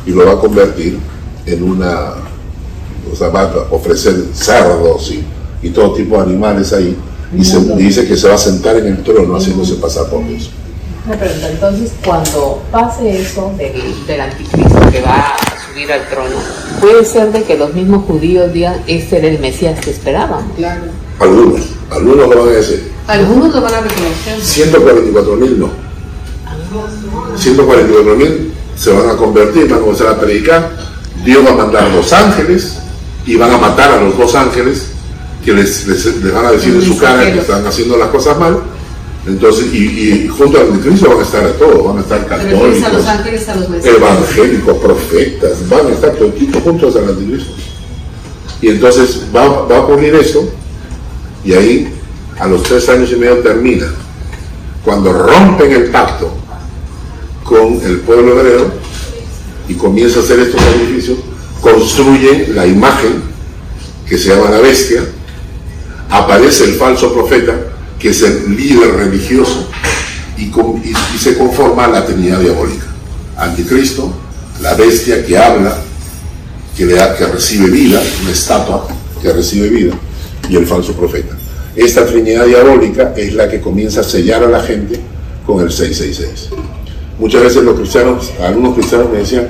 y lo va a convertir en una, o sea, va a ofrecer cerdos y, y todo tipo de animales ahí. Y se dice que se va a sentar en el trono haciéndose pasar por Dios. Una pregunta, entonces cuando pase eso del, del anticristo que va a subir al trono, puede ser de que los mismos judíos digan, este era el Mesías que esperábamos. Claro. Algunos, algunos lo van a decir. Algunos lo van a reconocer. 144 mil no. 144 mil se van a convertir, van a comenzar a predicar. Dios va a mandar dos ángeles y van a matar a los dos ángeles que les, les- les van a decir en su cara que están haciendo las cosas mal. Entonces, y, y junto al anticristo van a estar todos, van a estar ¿Te refieres a los católicos, ángeles, a los evangélicos, profetas, van a estar todos juntos al anticristo. Y entonces va, va a ocurrir eso, y ahí a los tres años y medio termina. Cuando rompen el pacto con el pueblo hebreo y comienza a hacer estos sacrificios, construyen la imagen que se llama la bestia, aparece el falso profeta, que es el líder religioso, y, se conforma la Trinidad diabólica. Anticristo, la bestia que habla, que, le que recibe vida, una estatua que recibe vida, y el falso profeta. Esta Trinidad diabólica es la que comienza a sellar a la gente con el 666. Muchas veces los cristianos, algunos cristianos me decían,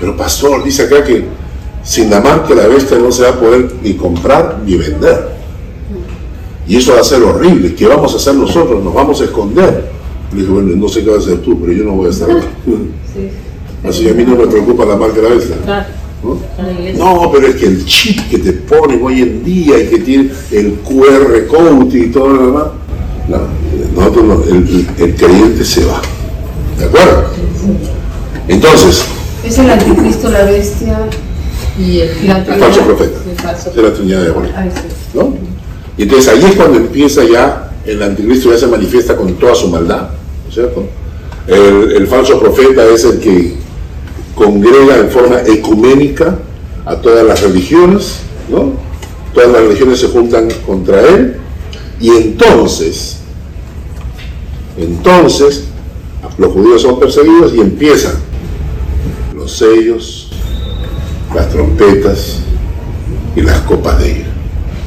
pero pastor, dice acá que sin la marca la bestia no se va a poder ni comprar ni vender. Y eso va a ser horrible. ¿Qué vamos a hacer nosotros? Nos vamos a esconder. Le dije, bueno, no sé qué vas a hacer tú, pero yo no voy a estar. Así que a mí no me preocupa la marca de la bestia. ¿no? No, pero es que el chip que te ponen hoy en día y que tiene el QR code y todo lo demás, no, nosotros no, el- el creyente se va. ¿De acuerdo? Entonces, Es el anticristo, la bestia y el, la el falso profeta. El falso Esa es la Trinidad diabólica. Ay, sí. ¿no? Y entonces ahí es cuando empieza ya, el anticristo ya se manifiesta con toda su maldad, ¿no es cierto? El, el falso profeta es el que congrega en forma ecuménica a todas las religiones, ¿no? Todas las religiones se juntan contra él y entonces, entonces, los judíos son perseguidos y empiezan los sellos, las trompetas y las copas de ira.